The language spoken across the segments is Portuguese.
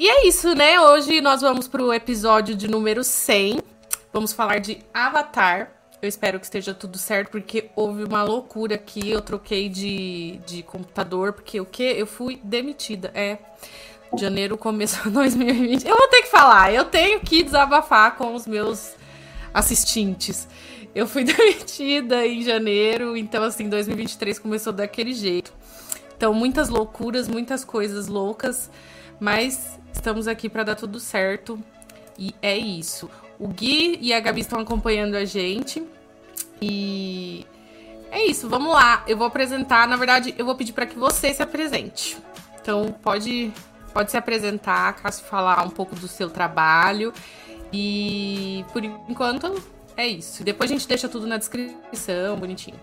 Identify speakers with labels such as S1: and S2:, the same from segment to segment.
S1: E é isso, né? Hoje nós vamos pro episódio de número 100. Vamos falar de Avatar. Eu espero que esteja tudo certo, porque houve uma loucura aqui. Eu troquei de, de computador, porque o quê? Eu fui demitida. É. Janeiro começou 2020. Eu vou ter que falar, eu tenho que desabafar com os meus assistentes. Eu fui demitida em janeiro, então assim, 2023 começou daquele jeito. Então, muitas loucuras, muitas coisas loucas, mas estamos aqui para dar tudo certo. E é isso. O Gui e a Gabi estão acompanhando a gente. E é isso, vamos lá. Eu vou apresentar, na verdade, eu vou pedir para que você se apresente. Então, pode pode se apresentar, Cássio falar um pouco do seu trabalho. E por enquanto é isso. Depois a gente deixa tudo na descrição, bonitinho.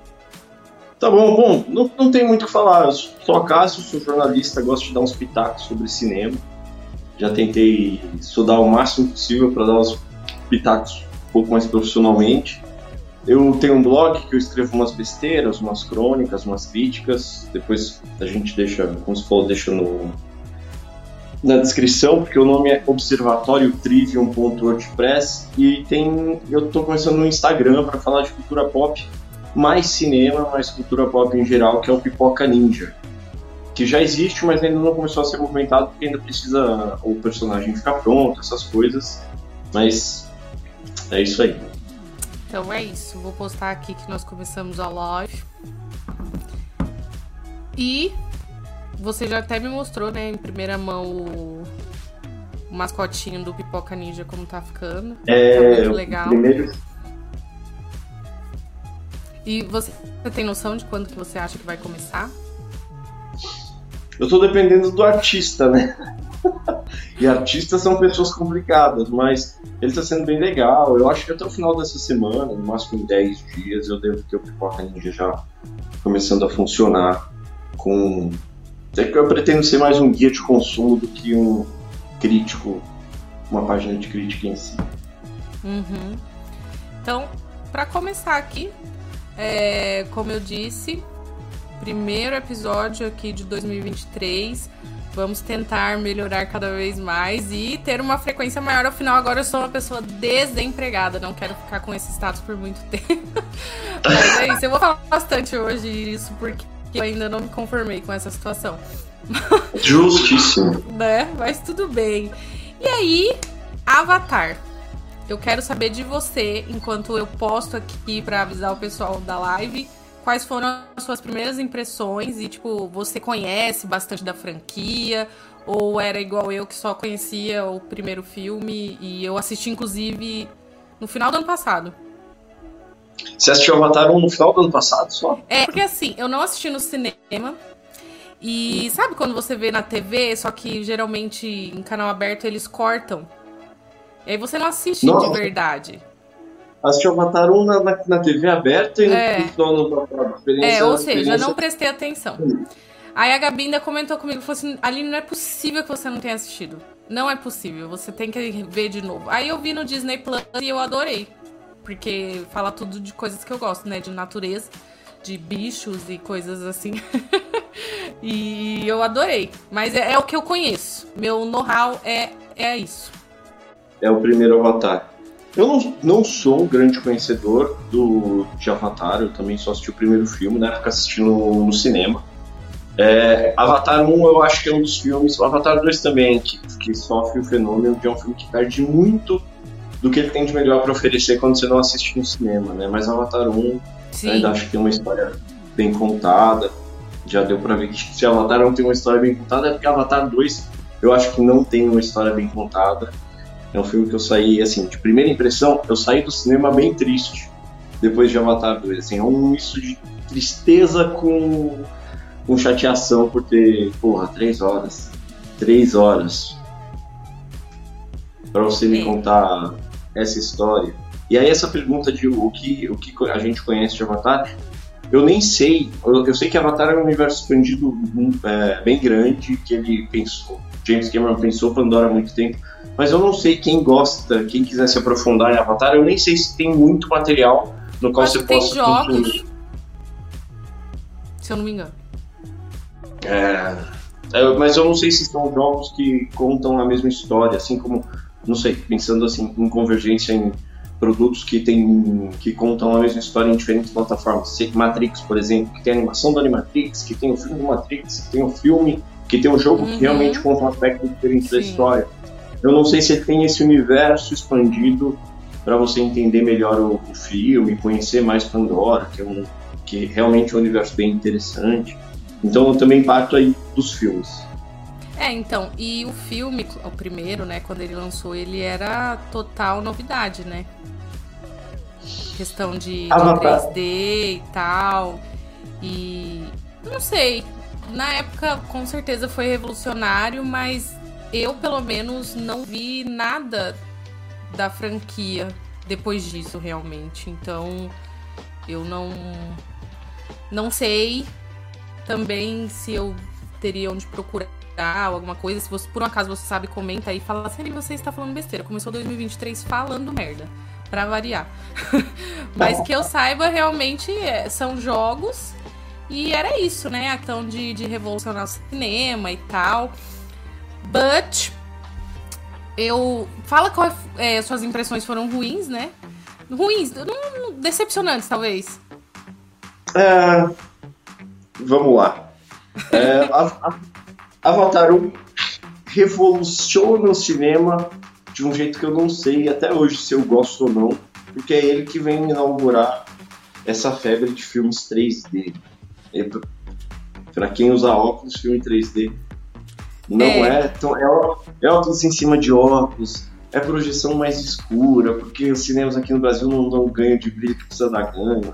S2: Tá bom, bom, não, não tem muito o que falar. Eu sou Cássio, sou jornalista, gosto de dar uns pitacos sobre cinema. Já tentei estudar o máximo possível para dar uns pitacos um pouco mais profissionalmente. Eu tenho um blog que eu escrevo umas besteiras, umas crônicas, umas críticas. Depois a gente deixa, como se falou, deixa no, na descrição, porque o nome é Observatório Trivium.wordpress e tem eu estou começando no Instagram para falar de cultura pop mais cinema, mais cultura pop em geral, que é o Pipoca Ninja. Que já existe, mas ainda não começou a ser movimentado porque ainda precisa o personagem ficar pronto, essas coisas. Mas é isso aí.
S1: Então é isso. Vou postar aqui que nós começamos a live. E você já até me mostrou, né, em primeira mão o, o mascotinho do Pipoca Ninja como tá ficando.
S2: É,
S1: tá muito legal.
S2: Primeiro,
S1: E você, você tem noção de quando que você acha que vai começar?
S2: Eu tô dependendo do artista, né? e artistas são pessoas complicadas, mas ele tá sendo bem legal. Eu acho que até o final dessa semana, no máximo em 10 dias, eu devo ter o Pipoca Ninja já começando a funcionar com. É que eu pretendo ser mais um guia de consumo do que um crítico, uma página de crítica em si.
S1: Uhum. Então, para começar aqui, é, como eu disse, primeiro episódio aqui de 2023. Vamos tentar melhorar cada vez mais e ter uma frequência maior. Afinal, agora eu sou uma pessoa desempregada. Não quero ficar com esse status por muito tempo. Mas é isso. Eu vou falar bastante hoje isso porque eu ainda não me conformei com essa situação.
S2: Justíssimo.
S1: né? Mas tudo bem. E aí, Avatar. Eu quero saber de você, enquanto eu posto aqui para avisar o pessoal da live, quais foram as suas primeiras impressões e, tipo, você conhece bastante da franquia? Ou era igual eu que só conhecia o primeiro filme e eu assisti, inclusive, no final do ano passado?
S2: Você assistiu Avatar 1 no final do ano passado só?
S1: É, porque assim, eu não assisti no cinema. E sabe quando você vê na TV, só que geralmente em canal aberto eles cortam? E aí você não assiste de verdade.
S2: Assistiu Avatar 1 na, na, na TV aberta e
S1: É.
S2: do ano passado. Experiência-
S1: É, ou seja,
S2: experiência-
S1: não prestei atenção. Aí a Gabi ainda comentou comigo, falou assim, Aline, não é possível que você não tenha assistido. Não é possível, você tem que ver de novo. Aí eu vi no Disney Plus e eu adorei. Porque fala tudo de coisas que eu gosto, né? De natureza, de bichos e coisas assim. e eu adorei. Mas é, é o que eu conheço. Meu know-how é, é isso.
S2: É o primeiro Avatar. Eu não, não sou um grande conhecedor do, de Avatar, eu também só assisti o primeiro filme, na época assisti no, no cinema. É, Avatar 1 eu acho que é um dos filmes, o Avatar 2 também, que, que sofre o fenômeno de um filme que perde muito do que ele tem de melhor para oferecer quando você não assiste no cinema, né? Mas Avatar 1
S1: Sim.
S2: Eu ainda acho que tem uma história bem contada. Já deu pra ver que se Avatar não tem uma história bem contada, é porque Avatar 2 eu acho que não tem uma história bem contada. É um filme que eu saí, assim, de primeira impressão, eu saí do cinema bem triste depois de Avatar 2. Assim, é um misto de tristeza com, com chateação por ter, porra, três horas. Três horas. Pra você me
S1: É.
S2: contar essa história. E aí essa pergunta de o que, o que a gente conhece de Avatar, eu nem sei. Eu, eu sei que Avatar é um universo expandido hum, é, bem grande, que ele pensou, James Cameron pensou Pandora há muito tempo, mas eu não sei quem gosta, quem quiser se aprofundar em Avatar, eu nem sei se tem muito material no qual você possa
S1: jogos.
S2: consumir.
S1: Se eu não me engano.
S2: É, mas eu não sei se são jogos que contam a mesma história, assim como, não sei, pensando assim em convergência em produtos que tem que contam a mesma história em diferentes plataformas. Matrix, por exemplo, que tem a animação do Animatrix, que tem o filme do Matrix, que tem o filme, que tem o jogo uhum. que realmente conta um aspecto diferente Sim. da história. Eu não sei se tem esse universo expandido para você entender melhor o, o, filme, conhecer mais Pandora, que é um que realmente é um universo bem interessante. Então eu também parto aí dos filmes.
S1: É, então, e o filme, o primeiro, né, quando ele lançou, ele era total novidade, né? Questão de, de 3D e tal. E não sei, na época com certeza foi revolucionário, mas eu pelo menos não vi nada da franquia depois disso realmente. Então, eu não não sei também se eu teria onde procurar alguma coisa. Se você, por um acaso você sabe, comenta aí. Fala assim, você está falando besteira. Começou 2023 falando merda. Pra variar. Mas que eu saiba, realmente é, são jogos. E era isso, né? A questão de, de revolucionar o cinema e tal. But. Eu. Fala qual é, suas impressões foram ruins, né? Ruins, decepcionantes, talvez.
S2: É, vamos lá. É, Avatar 1 revoluciona o cinema de um jeito que eu não sei até hoje se eu gosto ou não, porque é ele que vem inaugurar essa febre de filmes 3D. Para quem usa óculos, filme 3D não é, é tão. É, é óculos em cima de óculos, é projeção mais escura, porque os cinemas aqui no Brasil não dão ganho de brilho que precisa dar ganho.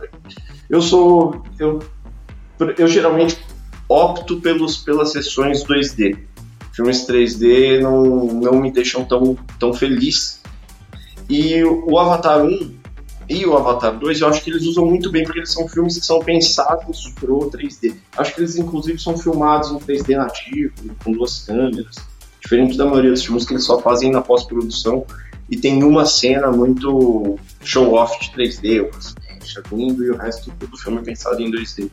S2: Eu sou. Eu, eu geralmente opto pelos, pelas sessões 2D. Filmes 3D não, não me deixam tão, tão feliz. E o Avatar 1 e o Avatar 2 eu acho que eles usam muito bem, porque eles são filmes que são pensados pro 3D. Acho que eles, inclusive, são filmados em 3D nativo, com duas câmeras. Diferente da maioria dos filmes que eles só fazem na pós-produção e tem uma cena muito show-off de 3D, lindo, e o resto do filme é pensado em 2D.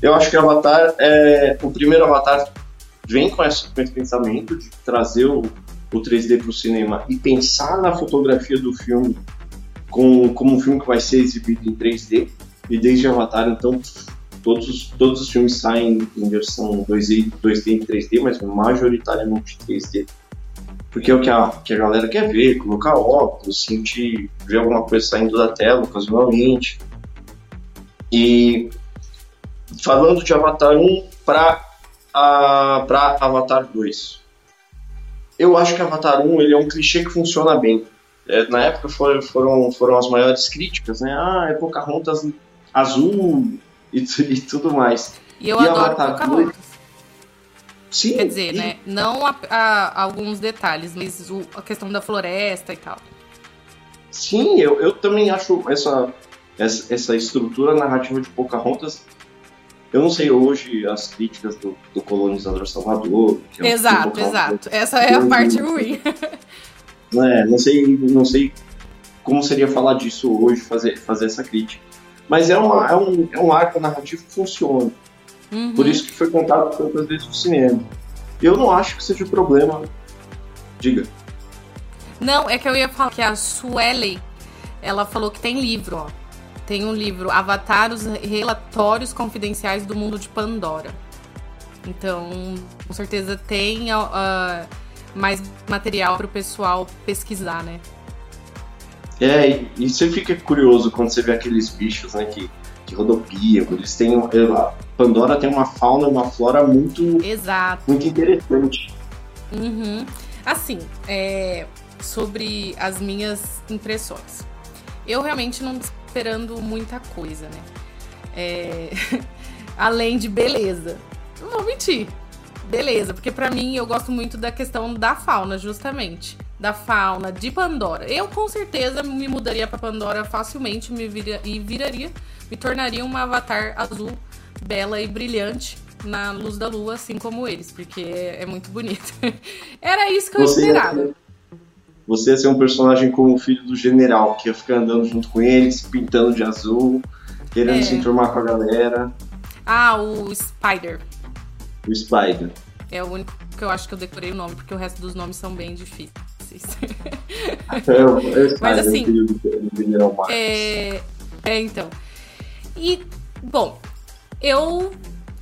S2: Eu acho que Avatar, é, o primeiro Avatar vem com esse, com esse pensamento de trazer o, o 3D para o cinema e pensar na fotografia do filme com, como um filme que vai ser exibido em 3D. E desde Avatar, então, todos, todos os filmes saem em versão 2D, 2D e 3D, mas majoritariamente 3D. Porque é o que a, que a galera quer ver, colocar óculos, sentir, ver alguma coisa saindo da tela ocasionalmente. E falando de Avatar 1 para para Avatar 2. Eu acho que Avatar 1 ele é um clichê que funciona bem. É, na época foram, foram, foram as maiores críticas, né? Ah, é Pocahontas azul e, e tudo mais.
S1: E eu e adoro Pocahontas. 2... Sim. Quer dizer, e... né? Não a, a, alguns detalhes, mas o, a questão da floresta e tal.
S2: Sim, eu, eu também acho essa, essa, essa estrutura narrativa de Pocahontas eu não sei hoje as críticas do, do colonizador Salvador.
S1: É exato, exato. Essa é a parte ruim.
S2: É, não sei, não sei como seria falar disso hoje, fazer, fazer essa crítica. Mas é, uma, é, um, é um arco narrativo que funciona. Uhum. Por isso que foi contado tantas vezes no cinema. Eu não acho que seja o problema. Diga.
S1: Não, é que eu ia falar que a Suelen, ela falou que tem livro, ó. Tem um livro, Avatar, os Relatórios Confidenciais do Mundo de Pandora. Então, com certeza tem uh, mais material para o pessoal pesquisar, né?
S2: É, e você fica curioso quando você vê aqueles bichos, né, que, que rodopiam, eles têm... A Pandora tem uma fauna, uma flora muito...
S1: Exato.
S2: Muito interessante.
S1: Uhum. Assim, é, sobre as minhas impressões. Eu realmente não esperando muita coisa, né? É... Além de beleza. Não vou mentir. Beleza, porque para mim eu gosto muito da questão da fauna, justamente. Da fauna de Pandora. Eu com certeza me mudaria para Pandora facilmente me vira... e viraria, me tornaria uma avatar azul, bela e brilhante na luz da lua, assim como eles, porque é muito bonito. Era isso que eu Você esperava
S2: você ia ser um personagem como o filho do general, que ia ficar andando junto com eles, pintando de azul, querendo é. se enturmar com a galera.
S1: Ah, o Spider.
S2: O Spider.
S1: É o único que eu acho que eu decorei o nome, porque o resto dos nomes são bem difíceis.
S2: É,
S1: Mas assim. É, é, então. E, bom, eu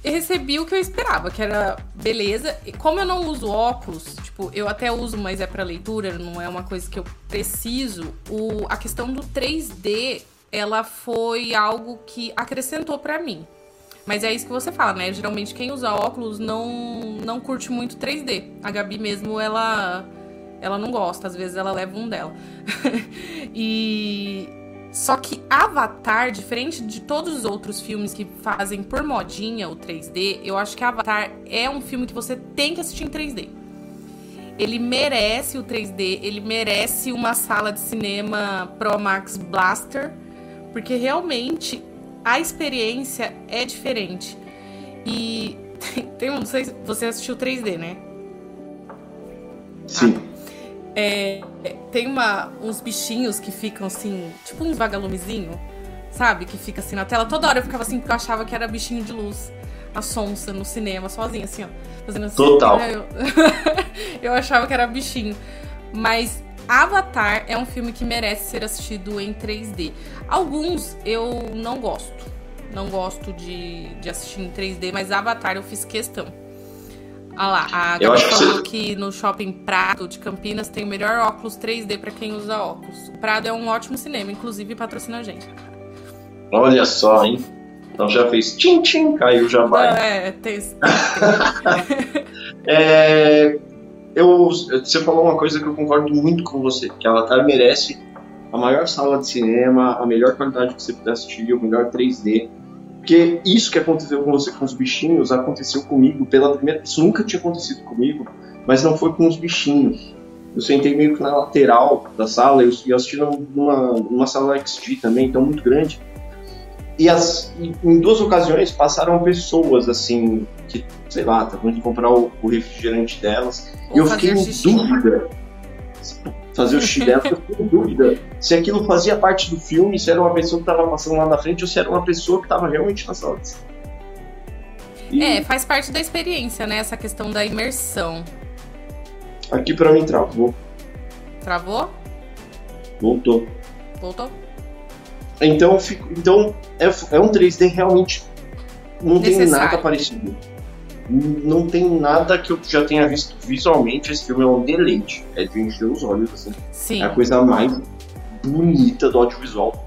S1: recebi o que eu esperava, que era beleza. E como eu não uso óculos, tipo, eu até uso, mas é para leitura, não é uma coisa que eu preciso. O, a questão do 3D, ela foi algo que acrescentou para mim. Mas é isso que você fala, né? Geralmente quem usa óculos não, não curte muito 3D. A Gabi mesmo, ela ela não gosta, às vezes ela leva um dela. e só que Avatar, diferente de todos os outros filmes que fazem por modinha o 3D, eu acho que Avatar é um filme que você tem que assistir em 3D. Ele merece o 3D, ele merece uma sala de cinema Pro Max Blaster, porque realmente a experiência é diferente. E tem, um, não sei se você assistiu 3D, né?
S2: Sim.
S1: Ah, é, tem uma, uns bichinhos que ficam assim, tipo um vagalumezinho, sabe? Que fica assim na tela. Toda hora eu ficava assim, porque eu achava que era bichinho de luz. A sonsa no cinema, sozinha, assim, ó. Fazendo assim.
S2: Total.
S1: Eu, eu achava que era bichinho. Mas Avatar é um filme que merece ser assistido em 3D. Alguns eu não gosto. Não gosto de, de assistir em 3D, mas Avatar eu fiz questão. Olha lá, a Gabi falou que, que no Shopping Prado de Campinas tem o melhor óculos 3D para quem usa óculos. O Prado é um ótimo cinema, inclusive patrocina a gente.
S2: Olha só, hein? Então já fez tchim tchim, caiu já vai.
S1: É, tem.
S2: é, eu, você falou uma coisa que eu concordo muito com você, que Avatar merece a maior sala de cinema, a melhor qualidade que você puder assistir, o melhor 3D. Porque isso que aconteceu com você com os bichinhos aconteceu comigo pela primeira Isso nunca tinha acontecido comigo, mas não foi com os bichinhos. Eu sentei meio que na lateral da sala e eu assisti numa, numa sala XG também, então muito grande. E, as, em duas ocasiões passaram pessoas assim, que, sei lá, estavam indo comprar o, o refrigerante delas. Ou e eu fiquei em dúvida fazer o dela, eu fiquei em dúvida se aquilo fazia parte do filme, se era uma pessoa que estava passando lá na frente ou se era uma pessoa que estava realmente na sala.
S1: E... É, faz parte da experiência, né? Essa questão da imersão.
S2: Aqui pra mim travou.
S1: Travou?
S2: Voltou.
S1: Voltou?
S2: Então, fico, então é, é um 3D realmente. Não Necessário. tem nada parecido não tem nada que eu já tenha visto visualmente. Esse filme é um deleite. É de encher os olhos, assim.
S1: Sim.
S2: É a coisa mais bonita do audiovisual.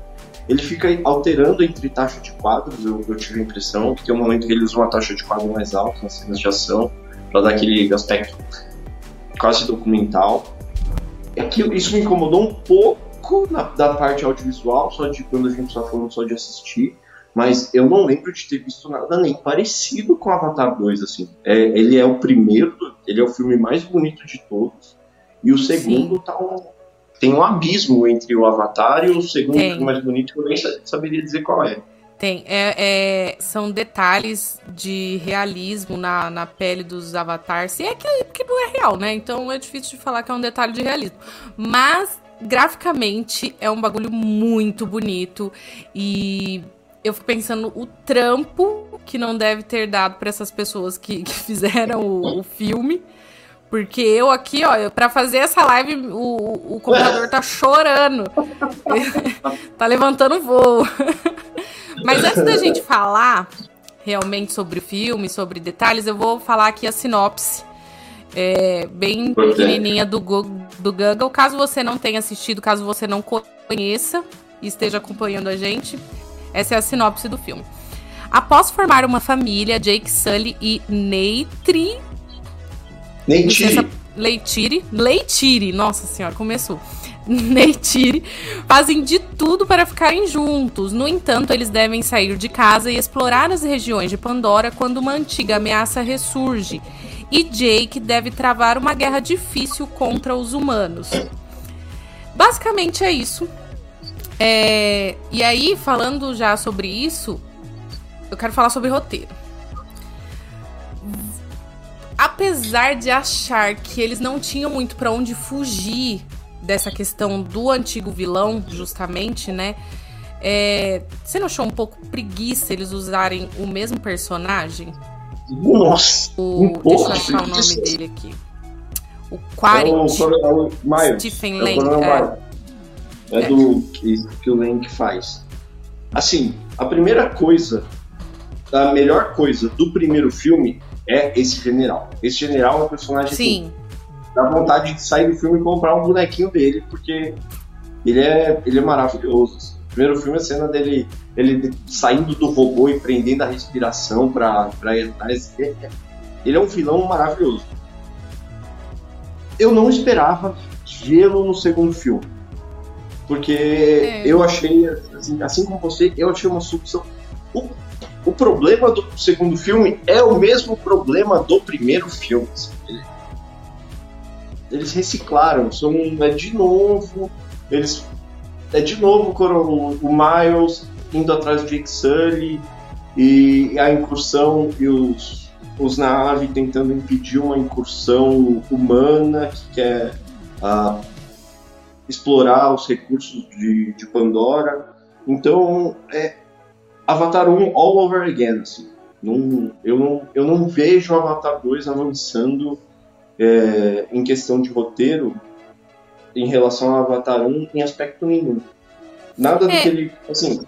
S2: Ele fica alterando entre taxa de quadros, eu, eu tive a impressão que tem um momento que ele usa uma taxa de quadro mais alta nas cenas de ação, para dar aquele aspecto quase documental. É que isso me incomodou um pouco na, da parte audiovisual, só de quando a gente está falando só de assistir mas eu não lembro de ter visto nada nem parecido com Avatar 2, assim. É, ele é o primeiro, ele é o filme mais bonito de todos, e o segundo tá um, tem um abismo entre o Avatar e o segundo tem. filme mais bonito que eu nem saberia dizer qual é.
S1: Tem. É, é, são detalhes de realismo na, na pele dos avatares. Se é que, que não é real, né? Então é difícil de falar que é um detalhe de realismo. Mas, graficamente, é um bagulho muito bonito. E eu fico pensando o trampo que não deve ter dado para essas pessoas que, que fizeram o, o, filme. Porque eu aqui, ó, para fazer essa live, o, o computador tá chorando. tá levantando voo. Mas antes da gente falar realmente sobre o filme, sobre detalhes, eu vou falar aqui a sinopse. É, bem pequenininha do Google, do Google. Caso você não tenha assistido, caso você não conheça e esteja acompanhando a gente, essa é a sinopse do filme. Após formar uma família, Jake Sully e Neitri.
S2: Neitiri.
S1: Leitiri. Leitiri. Nossa senhora, começou. Neitiri fazem de tudo para ficarem juntos. No entanto, eles devem sair de casa e explorar as regiões de Pandora quando uma antiga ameaça ressurge. E Jake deve travar uma guerra difícil contra os humanos. Basicamente é isso. É, e aí, falando já sobre isso, eu quero falar sobre roteiro. Apesar de achar que eles não tinham muito para onde fugir dessa questão do antigo vilão, justamente, né? É, você não achou um pouco preguiça eles usarem o mesmo personagem?
S2: Nossa!
S1: O,
S2: um
S1: deixa eu achar o nome dele aqui. O Quaritch.
S2: É o, é o Miles.
S1: Stephen
S2: é
S1: Lang. É.
S2: É, do que, que o Lang faz. Assim, a primeira coisa, a melhor coisa do primeiro filme é esse general. Esse general é um personagem que
S1: Sim.
S2: dá vontade de sair do filme e comprar um bonequinho dele, porque ele é, ele é maravilhoso. assim. O primeiro filme, a cena dele ele saindo do robô e prendendo a respiração pra, pra atrás. é- Ele é um vilão maravilhoso. Eu não esperava vê-lo no segundo filme. Porque
S1: É.
S2: eu achei, assim, assim como você, eu achei uma solução. O, o problema do segundo filme é o mesmo problema do primeiro filme. Ele- Eles reciclaram, são é de novo, eles é de novo o, o Miles indo atrás do Jake Sully e a incursão e os, os Na'vi tentando impedir uma incursão humana que quer ah, explorar os recursos de, de Pandora. Então, é Avatar 1 all over again. Assim. Não, eu, não, eu não vejo Avatar 2 avançando é, em questão de roteiro em relação ao Avatar 1 em aspecto nenhum. Nada do
S1: É.
S2: que ele. Assim,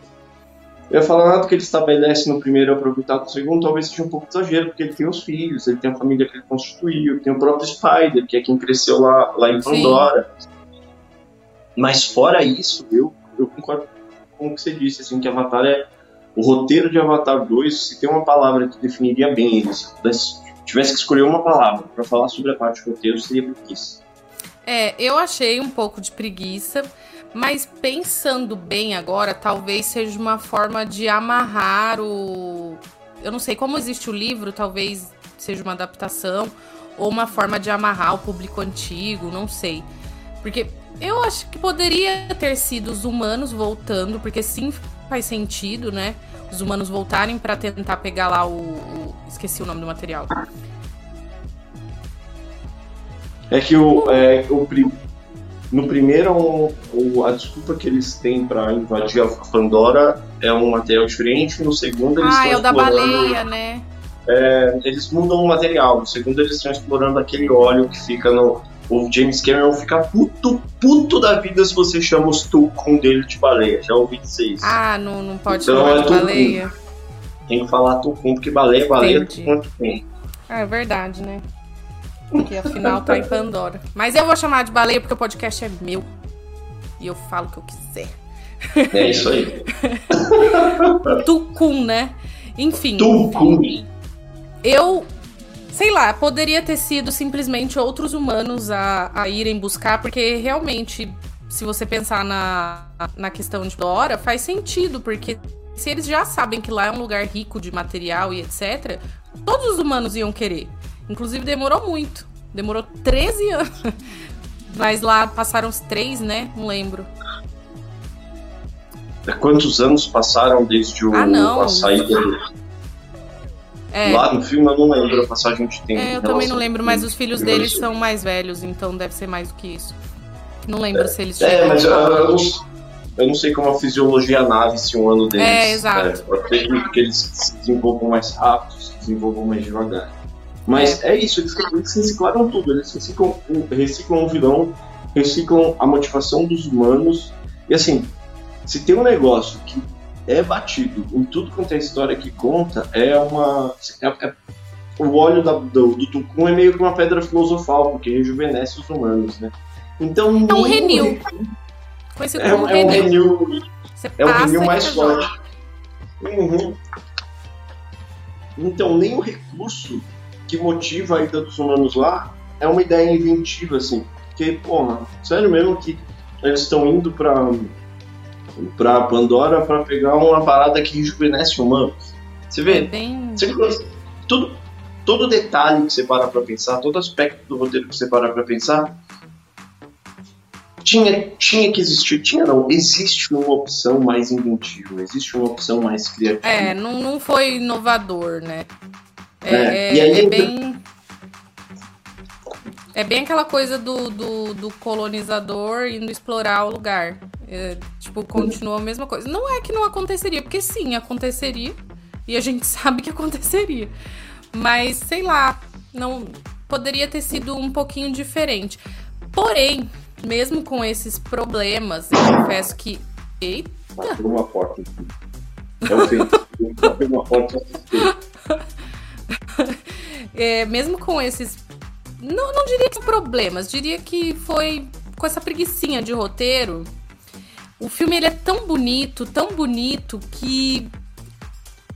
S2: eu ia falar nada do que ele estabelece no primeiro e aproveitar no segundo, talvez seja um pouco exagero, porque ele tem os filhos, ele tem a família que ele constituiu, tem o próprio Spider, que é quem cresceu lá, lá em
S1: Sim.
S2: Mas fora isso, eu, eu concordo com o que você disse, assim, que Avatar é. O roteiro de Avatar 2, se tem uma palavra que definiria bem ele, se tivesse que escolher uma palavra para falar sobre a parte do roteiro, seria preguiça.
S1: É, eu achei um pouco de preguiça, mas pensando bem agora, talvez seja uma forma de amarrar o. Eu não sei, como existe o livro, talvez seja uma adaptação, ou uma forma de amarrar o público antigo, não sei. Porque eu acho que poderia ter sido os humanos voltando, porque sim faz sentido, né? Os humanos voltarem pra tentar pegar lá o, o- Esqueci o nome do material.
S2: É que o, é, o pri- no primeiro, o- a desculpa que eles têm para invadir a Pandora é um material diferente, no segundo eles
S1: Ah,
S2: estão
S1: é o da
S2: explorando-
S1: baleia, né?
S2: é, eles mudam o material, no segundo eles estão explorando aquele óleo que fica no... O James Cameron fica puto, puto da vida se você chama os Tucum dele de baleia, já ouvi dizer isso.
S1: Ah, não, não pode
S2: Então
S1: chamar
S2: é
S1: de
S2: tudo.
S1: baleia.
S2: Tem que falar Tucum, porque baleia é baleia,
S1: Entendi.
S2: Tucum é Tucum.
S1: Ah, é verdade, né? Porque afinal tá em Pandora. Mas eu vou chamar de baleia porque o podcast é meu. E eu falo o que eu quiser.
S2: É isso aí.
S1: Tucum, né? Enfim,
S2: Tucum.
S1: eu. Sei lá, poderia ter sido simplesmente outros humanos a, a irem buscar, porque realmente, se você pensar na, na questão de Dora, faz sentido, porque se eles já sabem que lá é um lugar rico de material e etc., todos os humanos iam querer. Inclusive, demorou muito. Demorou 13 anos. Mas lá passaram os três, né? Não lembro.
S2: Quantos anos passaram desde o,
S1: Ah, não.
S2: a saída.
S1: É,
S2: Lá no filme eu não lembro a passagem de tempo.
S1: é, eu também não lembro, mas os filhos deles são mais velhos, então deve ser mais do que isso. Não lembro se eles.
S2: É, mas eu,
S1: a-
S2: eu não, eu não sei como a fisiologia nave se um ano deles.
S1: É, exato.
S2: pode ser que, eles se desenvolvam mais rápido, se desenvolvam mais devagar. Mas é, isso, eles, eles reciclaram tudo. Eles reciclam, o- reciclam o vilão, reciclam a motivação dos humanos. E assim, se tem um negócio que é batido em tudo quanto é história que conta, é uma. é- é- o óleo da- do, do Tucum é meio que uma pedra filosofal, porque rejuvenesce os humanos, né? Então,
S1: É um renil. Conhecido
S2: É,
S1: como
S2: um- é um
S1: renil.
S2: renil é vinil
S1: e
S2: mais
S1: resolve.
S2: forte. Uhum. Então, nem o recurso que motiva a ida dos humanos lá é uma ideia inventiva, assim. Porque, porra, sério mesmo que eles estão indo pra, pra Pandora pra pegar uma parada que rejuvenesce humanos. Você
S1: É
S2: vê?
S1: bem.
S2: Você, tudo, todo detalhe que você para pra pensar, todo aspecto do roteiro que você para pra pensar, tinha, tinha que existir. Tinha não, existe uma opção mais inventiva, existe uma opção mais criativa.
S1: É, não, não foi inovador, né? É,
S2: É,
S1: é-
S2: e aí
S1: é bem. É bem aquela coisa do, do, do colonizador indo explorar o lugar. É, tipo, continua a mesma coisa. Não é que não aconteceria, porque sim, aconteceria. E a gente sabe que aconteceria. Mas sei lá, não poderia ter sido um pouquinho diferente. Porém, mesmo com esses problemas, eu confesso que. Eita!
S2: Bateu uma porta aqui. É feito. Bateu uma porta
S1: é, mesmo com esses. Não, não diria que problemas, diria que foi com essa preguiçinha de roteiro. O filme ele é tão bonito, tão bonito, que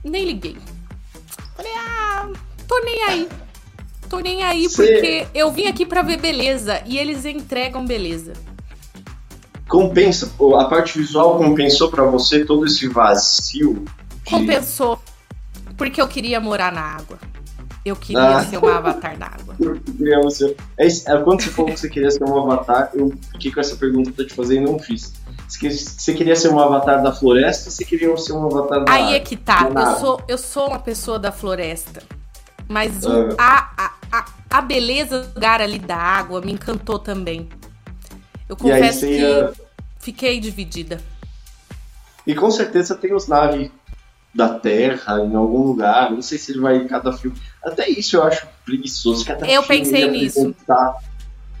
S1: nem liguei. Falei, ah, tô nem aí. Tô nem aí Cê... porque eu vim aqui para ver beleza e eles entregam beleza.
S2: Compensa, a parte visual compensou para você todo esse vazio?
S1: De... Compensou. Porque eu queria morar na água. Eu queria ah. ser um avatar da água.
S2: É, é, quando você falou que você queria ser um avatar, eu fiquei com essa pergunta pra te fazer e não fiz. Você queria ser um avatar da floresta ou você queria ser um avatar da
S1: Aí é que tá. Eu sou, eu sou uma pessoa da floresta. Mas o, ah. a, a, a, beleza do lugar ali da água me encantou também. Eu confesso que ia... fiquei dividida.
S2: E com certeza tem os naves da Terra em algum lugar. Não sei se ele vai em cada filme. Até isso eu acho preguiçoso. Cada
S1: eu pensei nisso.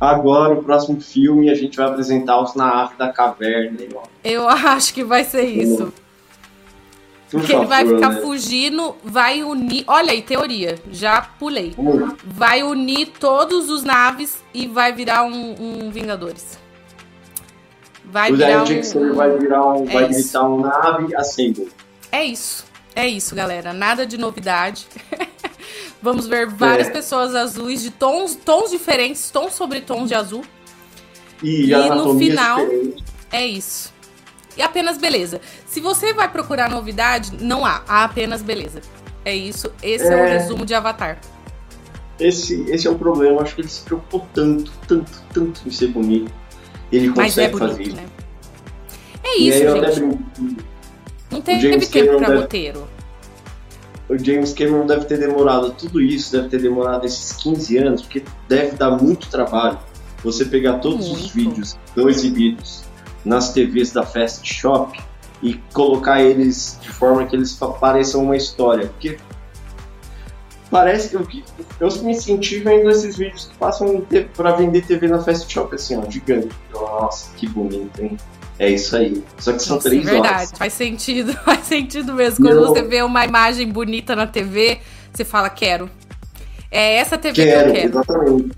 S2: Agora, o próximo filme, a gente vai apresentar os naves da caverna.
S1: Eu acho que vai ser isso. Por Porque favor, ele vai ficar né? fugindo, vai unir. Olha aí, teoria, já pulei. Hum. Vai unir todos os naves e vai virar um, um Vingadores.
S2: Vai o virar um, vai virar um. É vai isso. gritar um nave assemble.
S1: É isso. É isso, galera. Nada de novidade. Vamos ver várias é. pessoas azuis de tons, tons diferentes, tons sobre tons de azul.
S2: E, e no final diferente.
S1: é isso. E apenas beleza. Se você vai procurar novidade, não há. Há apenas beleza. É isso. Esse é, é o resumo de Avatar.
S2: Esse, esse é o problema. Acho que ele se preocupou tanto, tanto, tanto em ser bonito. Ele consegue Mas é bonito, fazer isso. Né?
S1: É isso, gente. Não teve tempo pra deve... roteiro.
S2: O James Cameron deve ter demorado tudo isso, deve ter demorado esses 15 anos, porque deve dar muito trabalho você pegar todos muito. os vídeos não exibidos nas TVs da Fast Shop e colocar eles de forma que eles pareçam uma história. Porque parece que eu, eu me senti vendo esses vídeos que passam para vender TV na Fast Shop, assim, ó, gigante. Nossa, que bonito, hein? É isso aí. Só que são Nossa, três é verdade. horas.
S1: Faz sentido, faz sentido mesmo. Quando eu... você vê uma imagem bonita na TV, você fala, quero. É essa TV
S2: quero,
S1: que eu quero.
S2: Exatamente.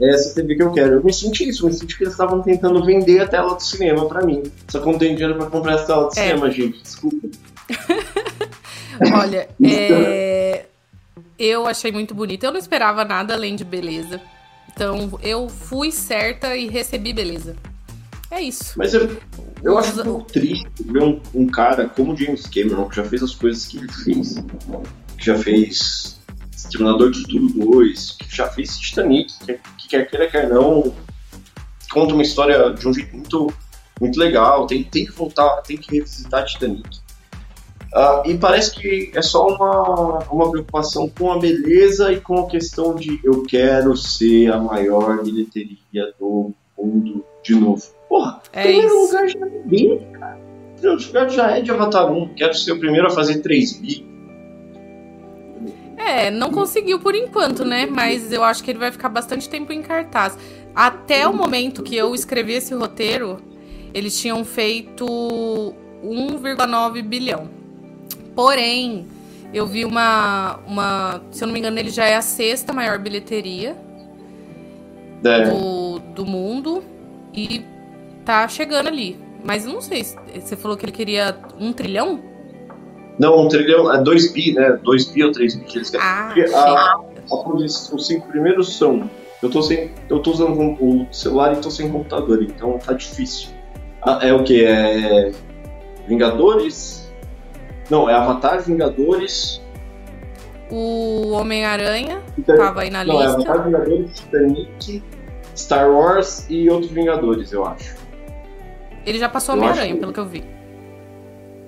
S2: É essa TV que eu quero. Eu me senti isso, eu me senti que eles estavam tentando vender a tela do cinema para mim. Só que eu não tenho dinheiro pra comprar essa tela do é. cinema, gente. Desculpa.
S1: Olha, é... eu achei muito bonito. Eu não esperava nada além de beleza. Então eu fui certa e recebi beleza. É isso.
S2: Mas eu, eu acho um pouco triste ver um, um, cara como James Cameron, que já fez as coisas que ele fez, que já fez Exterminador de Futuro 2, que já fez Titanic, que, que quer queira, quer não, conta uma história de um jeito muito, muito legal, tem, tem que voltar, tem que revisitar Titanic. Uh, e parece que é só uma, uma preocupação com a beleza e com a questão de eu quero ser a maior bilheteria do mundo de novo. Porra, é primeiro isso. lugar já é dele, cara. Primeiro lugar já é de Avatar 1. Quero ser o primeiro a fazer 3 bi.
S1: É, não conseguiu por enquanto, né? Mas eu acho que ele vai ficar bastante tempo em cartaz. Até o momento que eu escrevi esse roteiro, eles tinham feito 1,9 bilhão. Porém, eu vi uma, uma. Se eu não me engano, ele já é a sexta maior bilheteria é. do, do mundo. E tá chegando ali. Mas não sei, você falou que ele queria um trilhão?
S2: Não, um trilhão, é dois bi, né? Dois bi ou três bi que eles querem. Ah, Porque a, a, os cinco primeiros são. Eu tô, sem, eu tô usando o celular e tô sem computador, então tá difícil. Ah, é o que? É. Vingadores? Não, é Avatar, Vingadores.
S1: O Homem-Aranha tava aí na
S2: não,
S1: lista.
S2: Não, é Avatar, Vingadores, Titanic, Star Wars e outros Vingadores, eu acho.
S1: Ele já passou Homem-Aranha, que... pelo que eu vi.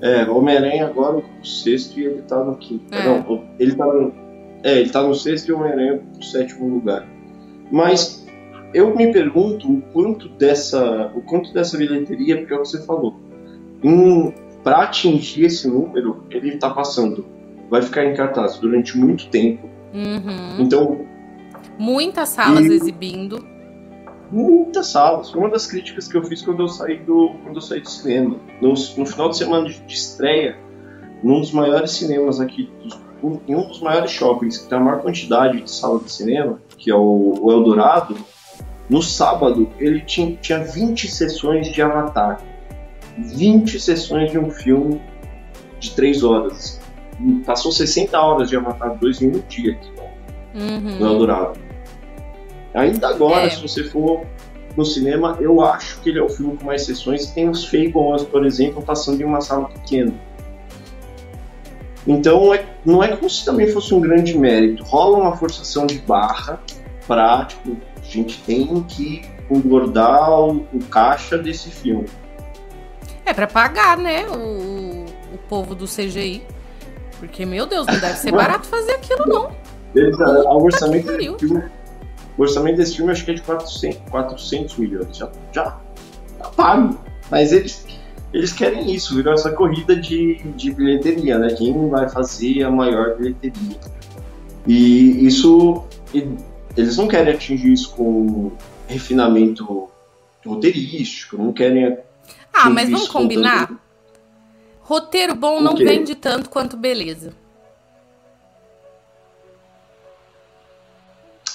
S2: É, Homem-Aranha agora o sexto e ele tá no quinto. É. Não, ele tá no. É, ele tá no sexto e Homem-Aranha no sétimo lugar. Mas eu me pergunto o quanto dessa. o quanto dessa bilheteria, porque é o que você falou. Em, pra atingir esse número, ele tá passando. Vai ficar em cartaz durante muito tempo.
S1: Uhum.
S2: Então,
S1: Muitas salas
S2: E-
S1: exibindo.
S2: Muitas salas. Foi uma das críticas que eu fiz quando eu saí do, quando eu saí do cinema. No, no final de semana de, de estreia, num dos maiores cinemas aqui, um- em um dos maiores shoppings, que tem a maior quantidade de sala de cinema, que é o, o Eldorado, no sábado ele tinha, tinha 20 sessões de Avatar. 20 sessões de um filme de 3 horas. Passou 60 horas de Avatar 2 em um dia aqui no
S1: Uhum.
S2: Eldorado. Ainda agora,
S1: É.
S2: se você for no cinema, eu acho que ele é o filme com mais sessões. Tem os Fablemans, por exemplo, passando em uma sala pequena. Então, é- não é como se também fosse um grande mérito. Rola uma forçação de barra pra, tipo, a gente tem que engordar o, o caixa desse filme.
S1: É pra pagar, né? O, o povo do CGI. Porque, meu Deus, não deve ser barato fazer aquilo, não.
S2: A- o, orçamento
S1: que pariu.
S2: desse filme, o orçamento desse filme acho que é de 400, 400 milhões. Já, já tá pago. Mas eles, eles querem isso, virou essa corrida de, de bilheteria, né? Quem vai fazer a maior bilheteria. E isso. eles não querem atingir isso com refinamento roteirístico, não querem.
S1: Ah, mas vamos
S2: com
S1: combinar? Roteiro bom não vende tanto quanto beleza.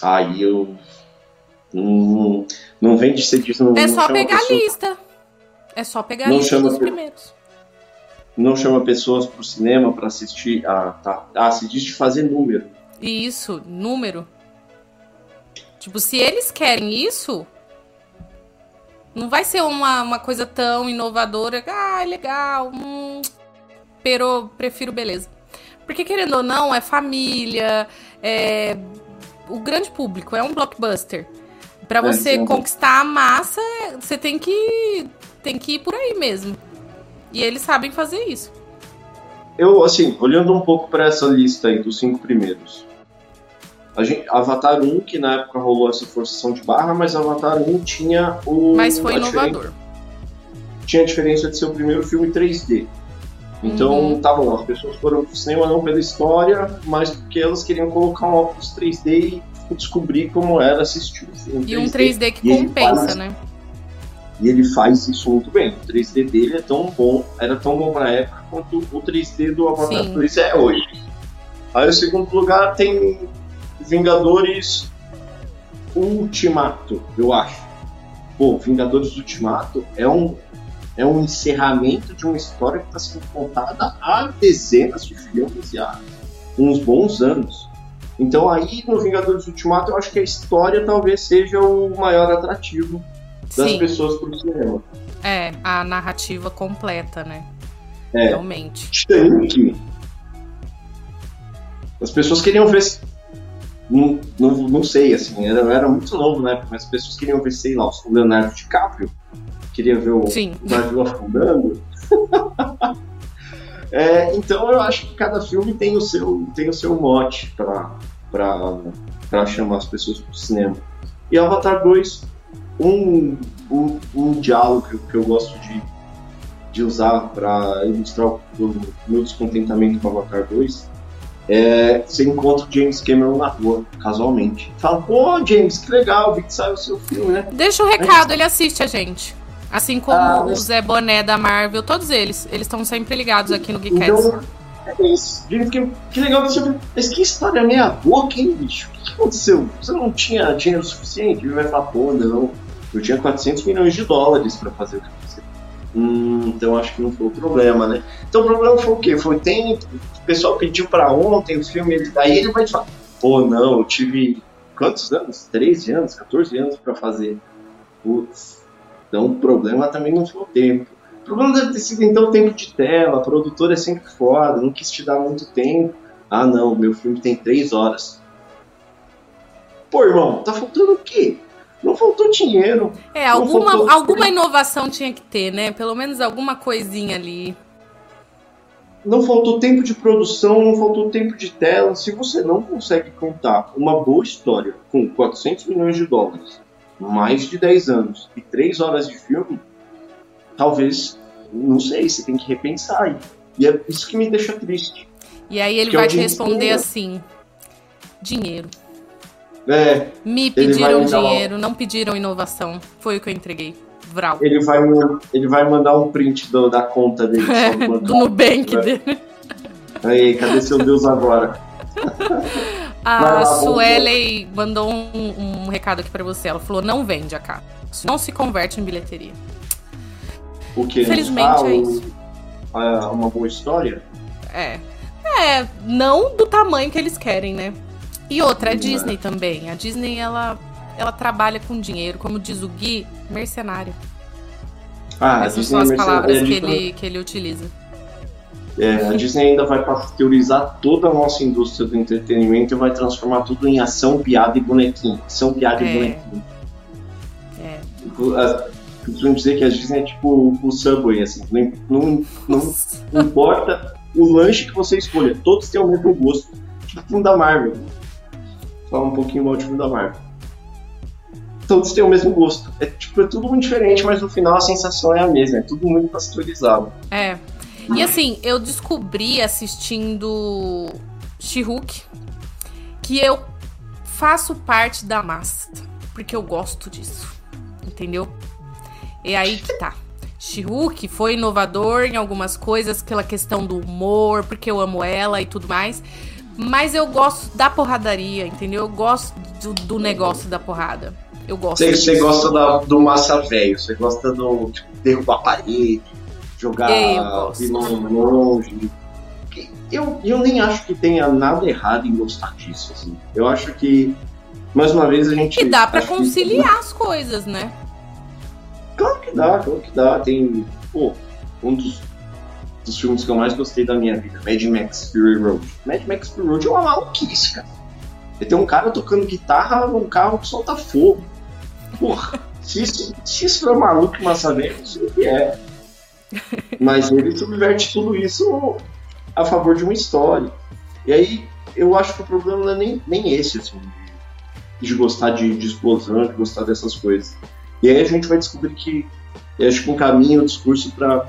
S2: Aí eu. Não, não vem de ser disso, não
S1: É só pegar a lista. É só pegar a
S2: Não
S1: lista
S2: chama
S1: dos primeiros.
S2: não chama pessoas pro cinema pra assistir. Ah, tá. Ah, se diz de fazer número.
S1: Isso, número. Tipo, se eles querem isso, não vai ser uma, uma coisa tão inovadora. Ah, legal. Hum, pero prefiro beleza. Porque, querendo ou não, é família, é o grande público, é um blockbuster. Pra
S2: É,
S1: você
S2: sim.
S1: conquistar a massa, você tem que, tem que ir por aí mesmo. E eles sabem fazer isso.
S2: Eu, assim, olhando um pouco pra essa lista aí dos cinco primeiros. A gente, Avatar 1, que na época rolou essa forçação de barra, mas Avatar 1 tinha o.
S1: Mas foi
S2: a diferença-
S1: inovador.
S2: Tinha a diferença de ser o primeiro filme 3D. Então,
S1: Uhum.
S2: tá bom, as pessoas foram pro cinema não pela história, mas porque elas queriam colocar um óculos 3D e descobrir como era assistir o filme
S1: E um 3D que compensa,
S2: faz-
S1: né?
S2: E ele faz isso muito bem. O 3D dele é tão bom, era tão bom na época quanto o 3D do Avatar
S1: Sim.
S2: 2 é hoje. Aí o segundo lugar tem Vingadores Ultimato, eu acho. Pô, Vingadores Ultimato é um, é um encerramento de uma história que está sendo contada há dezenas de filmes e há uns bons anos. Então aí no Vingadores Ultimato eu acho que a história talvez seja o maior atrativo das
S1: Sim,
S2: pessoas pro cinema.
S1: é, a narrativa completa, né?
S2: É.
S1: Realmente.
S2: Titanic. As pessoas queriam ver. Não, não, não sei, assim, era, era muito novo na época, mas as pessoas queriam ver, sei lá, o Leonardo DiCaprio. Queria ver o
S1: Sim.
S2: navio afundando. É, então eu acho que cada filme tem o seu, tem o seu mote pra chamar as pessoas pro cinema. E Avatar 2, um, um, um diálogo que eu, que eu gosto de, de usar para ilustrar o, o meu descontentamento com Avatar 2 é você encontra o James Cameron na rua, casualmente. Fala, pô, James, que legal, vi que saiu o seu filme, né?
S1: Deixa o recado, ele assiste a gente. Assim como
S2: Ah,
S1: o Zé Boné da Marvel, todos eles. Eles estão sempre ligados aqui no Geekets.
S2: Então, é isso. Cameron, que legal que você Mas que história meia boca, hein, bicho? O que que aconteceu? Você não tinha dinheiro suficiente? Vai falar, pô, não. Eu tinha 400 milhões de dólares pra fazer o que você. Hum, então acho que não foi o problema, né? Então o problema foi o quê? Foi tempo, o pessoal pediu pra ontem o filme, ele, aí ele vai falar, pô, não, eu tive quantos anos? 13 anos, 14 anos pra fazer. Putz, então o problema também não foi o tempo. O problema deve ter sido então o tempo de tela, a produtora é sempre foda, não quis te dar muito tempo. Ah não, meu filme tem 3 horas. Pô, irmão, tá faltando o quê? Não faltou dinheiro.
S1: É, alguma,
S2: faltou-
S1: alguma inovação tinha que ter, né? Pelo menos alguma coisinha ali.
S2: Não faltou tempo de produção, não faltou tempo de tela. Se você não consegue contar uma boa história com 400 milhões de dólares, mais de 10 anos e 3 horas de filme, talvez, não sei, você tem que repensar aí. E é isso que me deixa triste.
S1: E aí ele
S2: é
S1: vai te responder
S2: Cameron.
S1: assim: Dinheiro.
S2: É,
S1: Me pediram
S2: me dar uma-
S1: dinheiro, não pediram inovação. Foi o que eu entreguei. Vral.
S2: ele vai, ele vai mandar um print do- da conta dele.
S1: É, do Nubank
S2: É.
S1: dele.
S2: Aí, cadê seu Deus agora?
S1: A
S2: lá,
S1: Suelen mandou um, um recado aqui pra você. Ela falou: não vende a casa. Não se converte em bilheteria.
S2: O que?
S1: Infelizmente,
S2: Ah,
S1: é isso.
S2: ah, uma boa história?
S1: É. É, não do tamanho que eles querem, né? E outra, a
S2: é.
S1: Disney também. A Disney, ela, ela trabalha com dinheiro, como diz o Gui, mercenário.
S2: Ah,
S1: Essas são as
S2: mercen-
S1: palavras que
S2: Disney-
S1: ele, que ele utiliza.
S2: É, a Disney ainda vai pasteurizar toda a nossa indústria do entretenimento e vai transformar tudo em ação, piada e bonequinho. Ação, piada
S1: É.
S2: e bonequinho.
S1: É.
S2: Tipo, Costumam dizer que a Disney é tipo o Subway, assim. Não, não, não importa o lanche que você escolha, todos têm o mesmo gosto. Tipo o filme da Marvel. Fala um pouquinho mal de filme da Marvel. Todos têm o mesmo gosto. É, tipo, é tudo muito diferente, mas no final a sensação é a mesma. É tudo muito pasteurizado.
S1: É. E assim, eu descobri assistindo She-Hulk que eu faço parte da massa. Porque eu gosto disso. Entendeu? É aí que tá. She-Hulk foi inovador em algumas coisas, pela questão do humor, porque eu amo ela e tudo mais. Mas eu gosto da porradaria, entendeu? Eu gosto do, do negócio da porrada. Eu gosto.
S2: Você, gosta da- do massa velho, você gosta do tipo, derrubar a parede, jogar vilão longe. Eu, eu nem acho que tenha nada errado em gostar disso. Assim. Eu acho que, mais uma vez, a gente.
S1: E dá pra
S2: acho que-
S1: conciliar as coisas, né?
S2: Claro que dá, claro que dá. Tem, pô, um dos, dos filmes que eu mais gostei da minha vida, Mad Max Fury Road. Mad Max Fury Road é uma maluquice, cara. Tem um cara tocando guitarra num carro que solta fogo. Porra, se isso, se isso for maluco não sei o que é. Mas ele subverte tudo isso a favor de uma história. E aí, eu acho que o problema não é nem, nem esse, assim, de, de gostar de, de explosão, de gostar dessas coisas. E aí a gente vai descobrir que, acho que um caminho, um discurso para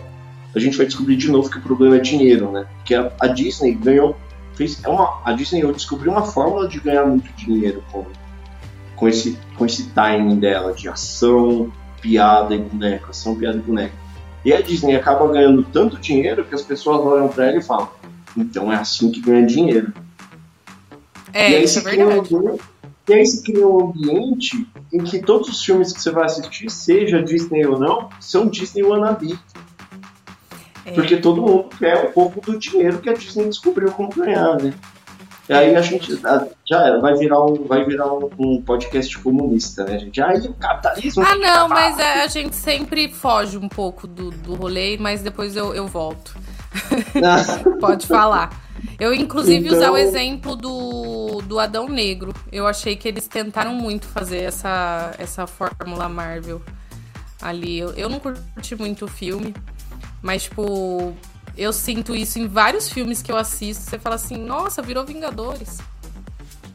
S2: a gente vai descobrir de novo que o problema é dinheiro, né? Porque a, a Disney ganhou, fez, é uma, a Disney descobriu uma fórmula de ganhar muito dinheiro com, com esse com esse timing dela de ação, piada e boneco, ação, piada e boneco. E a Disney acaba ganhando tanto dinheiro que as pessoas olham para ela e falam: então é assim que ganha dinheiro.
S1: É,
S2: e aí
S1: isso é
S2: um
S1: verdade.
S2: ambiente- E aí se cria um ambiente em que todos os filmes que você vai assistir, seja Disney ou não, são Disney wannabe.
S1: É.
S2: Porque todo mundo quer um pouco do dinheiro que a Disney descobriu como ganhar, né? E aí a gente já vai virar um, vai virar um, um podcast comunista, né, gente? Aí o capitalismo.
S1: Ah, não, mas a, a gente sempre foge um pouco do, do rolê, mas depois eu, eu volto. Pode falar. Eu, inclusive,
S2: Então-
S1: usar o exemplo do, do Adão Negro. Eu achei que eles tentaram muito fazer essa, essa fórmula Marvel ali. Eu, eu não curti muito o filme, mas, tipo, eu sinto isso em vários filmes que eu assisto. Você fala assim, nossa, virou Vingadores.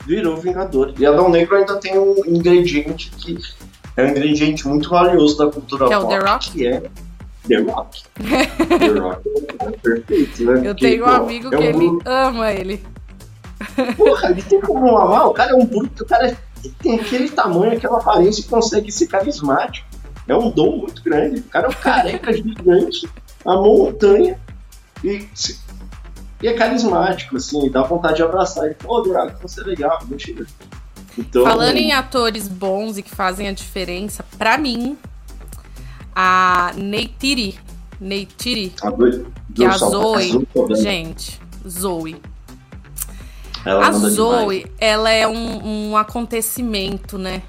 S2: Virou Vingador. E Adão Negro ainda tem um ingrediente que é um ingrediente muito valioso da cultura
S1: Que é o
S2: pop,
S1: The Rock?
S2: que é The Rock. The Rock é perfeito, né?
S1: Eu
S2: Porque,
S1: tenho um
S2: pô,
S1: amigo
S2: é
S1: que
S2: um
S1: ele
S2: bruto.
S1: ama ele.
S2: Porra, ele tem como amar, o cara é um bruto, o cara tem aquele tamanho, aquela aparência e consegue ser carismático. É um dom muito grande. O cara é um careca gigante, a montanha e, e é carismático, assim, dá vontade de abraçar ele. Pô, Dourado, você é legal, mentira. Então,
S1: Falando em atores bons e que fazem a diferença, pra mim, a Neytiri, Neytiri,
S2: a do-
S1: que é a Zoe, gente, Zoe.
S2: ela
S1: A Zoe,
S2: demais.
S1: ela é um, um acontecimento, né?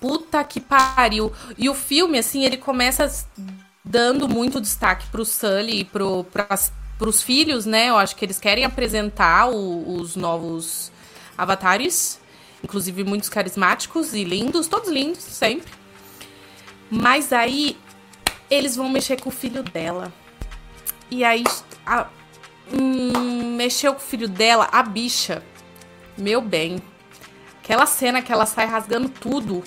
S1: Puta que pariu. E o filme, assim, ele começa dando muito destaque pro Sully e pras, pros filhos, né? Eu acho que eles querem apresentar o- os novos avatares. Inclusive, muitos carismáticos e lindos. Todos lindos, sempre. Mas aí, eles vão mexer com o filho dela. E aí, a- hum, mexeu com o filho dela, a bicha. Meu bem. Aquela cena que ela sai rasgando tudo,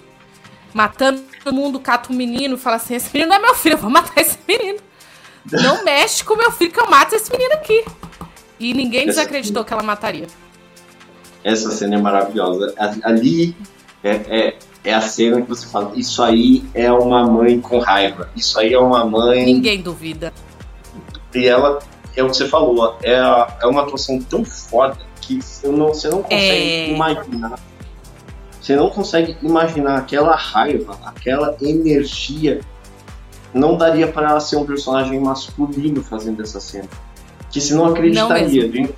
S1: matando todo mundo, cata o menino, fala assim: esse menino não é meu filho, eu vou matar esse menino. Não mexe com meu filho que eu mato esse menino aqui. E ninguém desacreditou que ela mataria.
S2: Essa cena é maravilhosa. Ali é, é, é, a cena que você fala: Isso aí é uma mãe com raiva. Isso aí é uma mãe.
S1: Ninguém duvida.
S2: E ela, é o que você falou, é, é uma atuação tão foda que você não, você não consegue é... imaginar. Você não consegue imaginar aquela raiva, aquela energia. Não daria para ela ser um personagem masculino fazendo essa cena. Que se não acreditaria.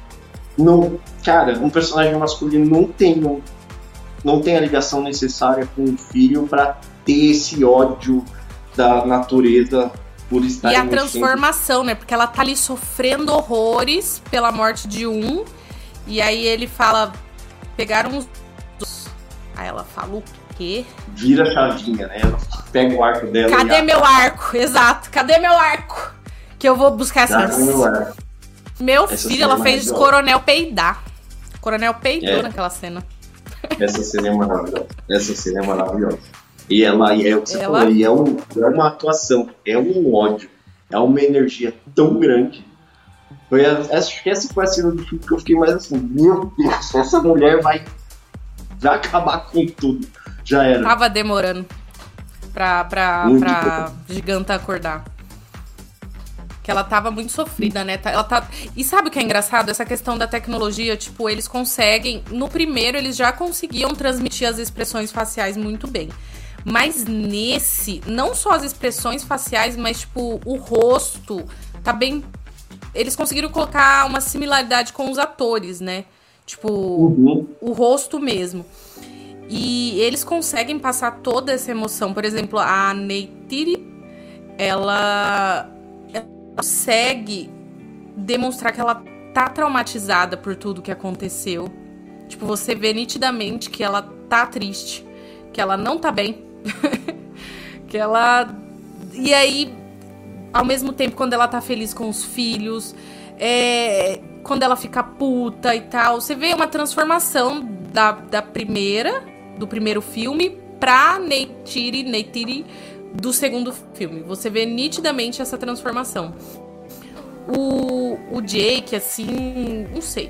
S2: Não, não, cara, um personagem masculino não tem, não, não tem a ligação necessária com o filho para ter esse ódio da natureza por estar
S1: E a transformação, né? Porque ela tá ali sofrendo horrores pela morte de um. E aí ele fala: pegaram os. Aí ela fala o quê?
S2: Vira a chavinha, né? Ela pega o arco dela.
S1: Cadê meu arco? Exato. Cadê meu arco? Que eu vou buscar essa. Cadê meu arco? Meu essa filho, ela é fez o coronel peidar. O coronel peidou é. naquela cena.
S2: Essa cena é maravilhosa. Essa cena é maravilhosa. E ela, e é o que você ela... falou, e é, um, é uma atuação, é um ódio, é uma energia tão grande. Foi a, acho que essa foi a cena do filme que eu fiquei mais assim, meu Deus, essa mulher vai, vai acabar com tudo. Já era.
S1: Tava demorando pra, pra, pra giganta acordar que ela tava muito sofrida, né? Tá, ela tá... E sabe o que é engraçado? Essa questão da tecnologia, tipo, eles conseguem. No primeiro, eles já conseguiam transmitir as expressões faciais muito bem. Mas nesse, não só as expressões faciais, mas, tipo, o rosto tá bem. Eles conseguiram colocar uma similaridade com os atores, né? Tipo, uhum. o rosto mesmo. E eles conseguem passar toda essa emoção. Por exemplo, a Neytiri, ela consegue demonstrar que ela tá traumatizada por tudo que aconteceu. Tipo, você vê nitidamente que ela tá triste, que ela não tá bem. que ela. E aí, ao mesmo tempo, quando ela tá feliz com os filhos, é... quando ela fica puta e tal, você vê uma transformação da, da primeira, do primeiro filme, pra Neytiri, Neytiri do segundo filme. Você vê nitidamente essa transformação. O, o Jake, assim, não sei.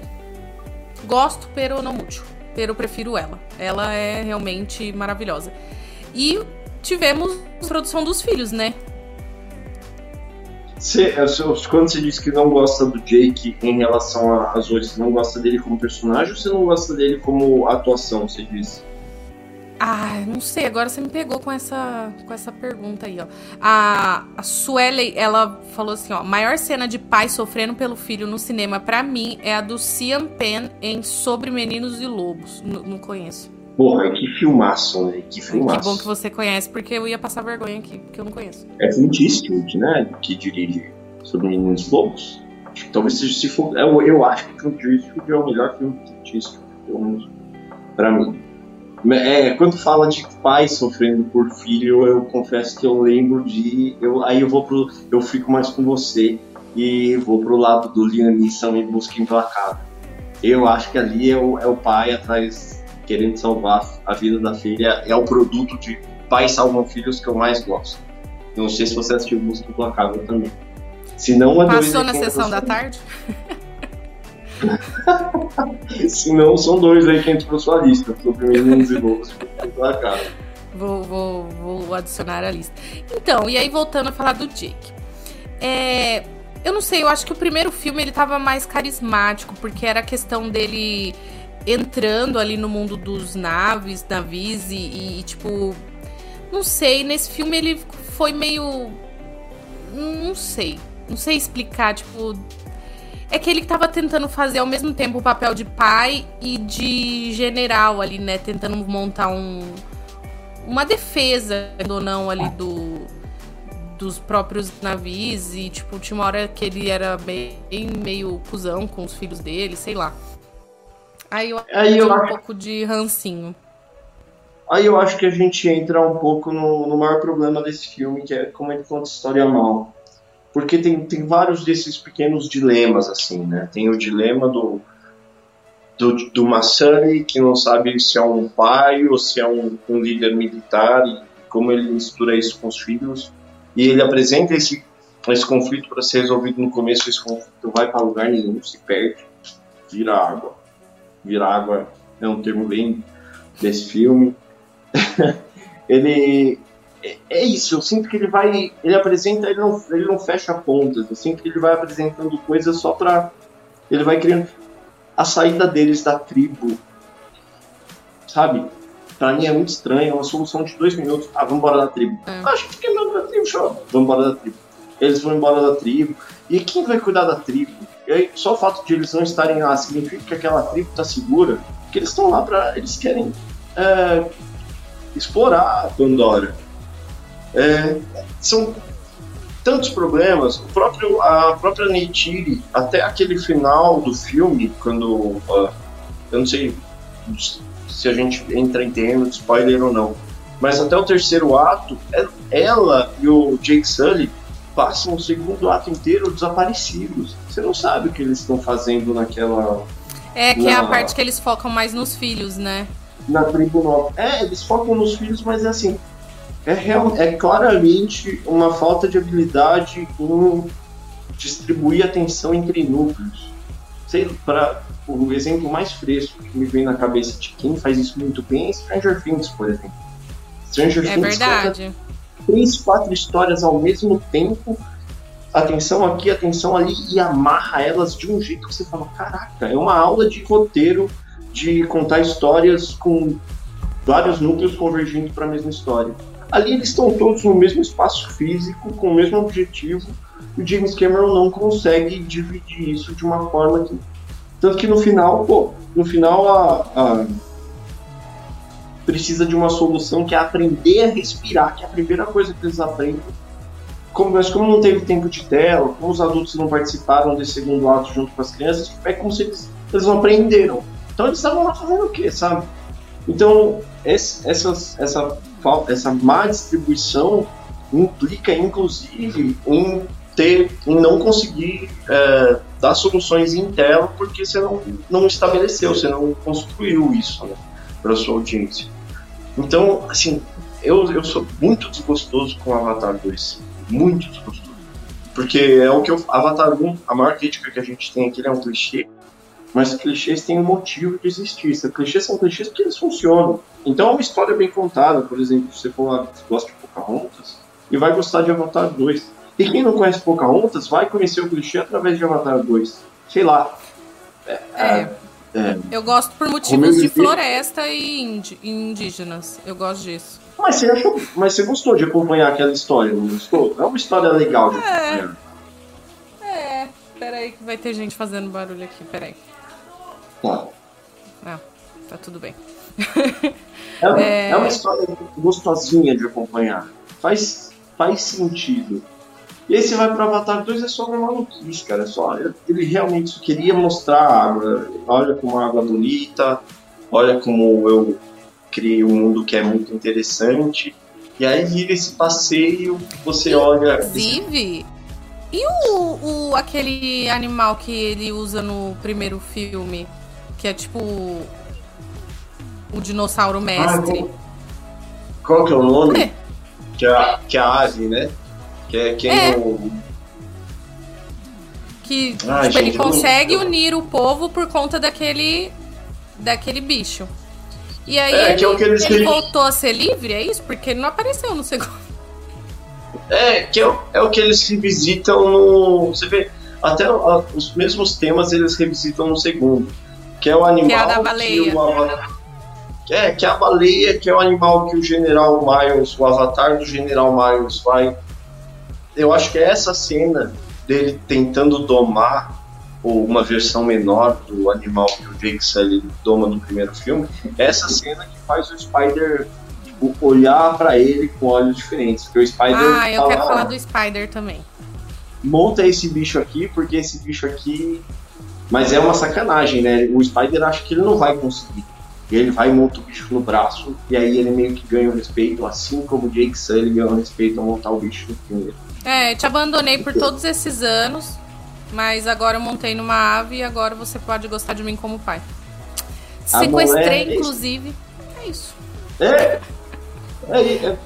S1: Gosto, pero não muito. Pero prefiro ela. Ela é realmente maravilhosa. E tivemos a introdução dos filhos, né?
S2: Quando você diz que não gosta do Jake em relação às outras, você não gosta dele como personagem ou você não gosta dele como atuação, você disse?
S1: Ah, não sei, agora você me pegou com essa, com essa pergunta aí, ó. A, a ela falou assim, ó, maior cena de pai sofrendo pelo filho no cinema para mim é a do Cian Penn em Sobre Meninos e Lobos. N não conheço.
S2: Porra, que filmaço, né? Que filmaço.
S1: Que bom que você conhece, porque eu ia passar vergonha aqui, porque eu não conheço.
S2: É Clint Eastwood, né? Que dirige Sobre Meninos e Lobos. Talvez seja, se for... Eu, eu acho que Clint Eastwood é o melhor filme de Clint Eastwood, pelo menos pra mim. É, quando fala de pai sofrendo por filho, eu confesso que eu lembro de. Eu, aí eu vou pro. Eu fico mais com você e vou pro lado do Liam Neeson em busca implacável. Eu acho que ali é o, é o pai atrás querendo salvar a vida da filha. É o produto de pais salvam filhos que eu mais gosto. Não sei se você assistiu Busca Implacável também. Se não,
S1: é Passou na sessão da tarde?
S2: Se não, são dois aí que entram na sua lista, sobre meninos e lobos.
S1: Vou, vou, vou adicionar a lista. Então, e aí voltando a falar do Jake. É, eu não sei, eu acho que o primeiro filme ele tava mais carismático, porque era a questão dele entrando ali no mundo dos naves, navios e, e tipo. Não sei, nesse filme ele foi meio. Não sei. Não sei explicar, tipo é que ele tava tentando fazer ao mesmo tempo o papel de pai e de general ali, né? Tentando montar um uma defesa ou não ali do dos próprios navios e tipo tinha uma hora que ele era bem meio cuzão com os filhos dele, sei lá. Aí eu Aí eu um acho... pouco de rancinho.
S2: Aí eu acho que a gente entra um pouco no, no maior problema desse filme, que é como ele conta história mal porque tem, tem vários desses pequenos dilemas, assim, né? Tem o dilema do, do, do Massani, que não sabe se é um pai ou se é um, um líder militar, e como ele mistura isso com os filhos. E ele apresenta esse, esse conflito para ser resolvido no começo, esse conflito vai para lugar nenhum, se perde, vira água. Vira água é um termo bem desse filme. ele é, é, isso, eu sinto que ele vai, ele apresenta, ele não, ele não fecha pontas, eu sinto que ele vai apresentando coisas só pra, ele vai criando a saída deles da tribo, sabe? Pra mim é muito estranho, é uma solução de dois minutos, ah, vamos embora da tribo. É. Ah, a gente quer embora da tribo, show, vamos embora da tribo. Eles vão embora da tribo, e quem vai cuidar da tribo? E aí, só o fato de eles não estarem lá significa que aquela tribo tá segura, que eles estão lá para eles querem é, explorar a Pandora. É, são tantos problemas. O próprio, a própria Neytiri, até aquele final do filme, quando. Uh, eu não sei se a gente entra em termos de spoiler ou não, mas até o terceiro ato, é, ela e o Jake Sully passam o segundo ato inteiro desaparecidos. Você não sabe o que eles estão fazendo naquela.
S1: É, que na... é a parte que eles focam mais nos filhos, né?
S2: Na tribo nova. É, eles focam nos filhos, mas é assim. É, real, é claramente uma falta de habilidade em distribuir atenção entre núcleos. Sei, para o exemplo mais fresco que me vem na cabeça de quem faz isso muito bem é Stranger Things, por exemplo.
S1: Stranger é Things verdade
S2: três, quatro histórias ao mesmo tempo, atenção aqui, atenção ali, e amarra elas de um jeito que você fala: caraca, é uma aula de roteiro de contar histórias com vários núcleos convergindo para a mesma história. Ali eles estão todos no mesmo espaço físico, com o mesmo objetivo, e o James Cameron não consegue dividir isso de uma forma que. Tanto que no final, pô, no final a, a precisa de uma solução que é aprender a respirar, que é a primeira coisa que eles aprendem. Como, mas como não teve tempo de tela, como os adultos não participaram desse segundo ato junto com as crianças, é como se eles, eles não aprenderam. Então eles estavam lá fazendo o quê, sabe? Então, esse, essas, essa, essa má distribuição implica, inclusive, em ter, em não conseguir é, dar soluções em tela porque você não, não estabeleceu, você não construiu isso né, para sua audiência. Então, assim, eu, eu sou muito desgostoso com Avatar 2. Muito desgostoso. Porque é o que eu. Avatar 1, a maior crítica que a gente tem aqui é um clichê. Mas clichês têm um motivo de existir. Esses clichês são clichês porque eles funcionam. Então é uma história bem contada. Por exemplo, se você for lá, gosta de Pocahontas, e vai gostar de Avatar 2. E quem não conhece Pocahontas vai conhecer o clichê através de Avatar 2. Sei lá.
S1: É, é. É. Eu gosto por motivos de floresta e indígenas. Eu gosto disso.
S2: Mas você, achou, mas você gostou de acompanhar aquela história, não gostou? É uma história legal de
S1: é. acompanhar. É, peraí que vai ter gente fazendo barulho aqui, peraí.
S2: Tá.
S1: Ah, tá tudo bem.
S2: É, é... é uma história gostosinha de acompanhar. Faz, faz sentido. E aí você vai para Avatar 2 é só uma maluquice, cara. É só, ele realmente queria mostrar a água. Olha como a água é bonita, olha como eu criei um mundo que é muito interessante. E aí vira esse passeio, você olha.
S1: Inclusive, e o, o, aquele animal que ele usa no primeiro filme? Que é tipo. O dinossauro mestre. Ah,
S2: qual, qual que é o nome? É. Que, é, que é a ave, né? Que é quem é. o.
S1: Que Ai, tipo, gente, ele consegue não... unir o povo por conta daquele. daquele bicho. E aí é, ele, é ele, ele voltou a ser livre, é isso? Porque ele não apareceu no segundo.
S2: É, que é, é o que eles revisitam no. Você vê, até os mesmos temas eles revisitam no segundo. Que é o animal. Que é a
S1: da baleia. Que
S2: o, é, que é a baleia, que é o animal que o General Miles, o avatar do General Miles vai eu acho que é essa cena dele tentando domar uma versão menor do animal que o Jake Sully doma no primeiro filme, é essa cena que faz o Spider tipo, olhar para ele com olhos diferentes. Porque o Spider.
S1: Ah, eu quero falar do Spider também.
S2: Monta esse bicho aqui, porque esse bicho aqui. Mas é uma sacanagem, né? O Spider acha que ele não vai conseguir. Ele vai e monta o bicho no braço, e aí ele meio que ganha o respeito, assim como o Jake Sully ganhou o respeito a montar o bicho no primeiro.
S1: É, te abandonei por todos esses anos, mas agora eu montei numa ave e agora você pode gostar de mim como pai. Sequestrei, é inclusive. É isso.
S2: É. É,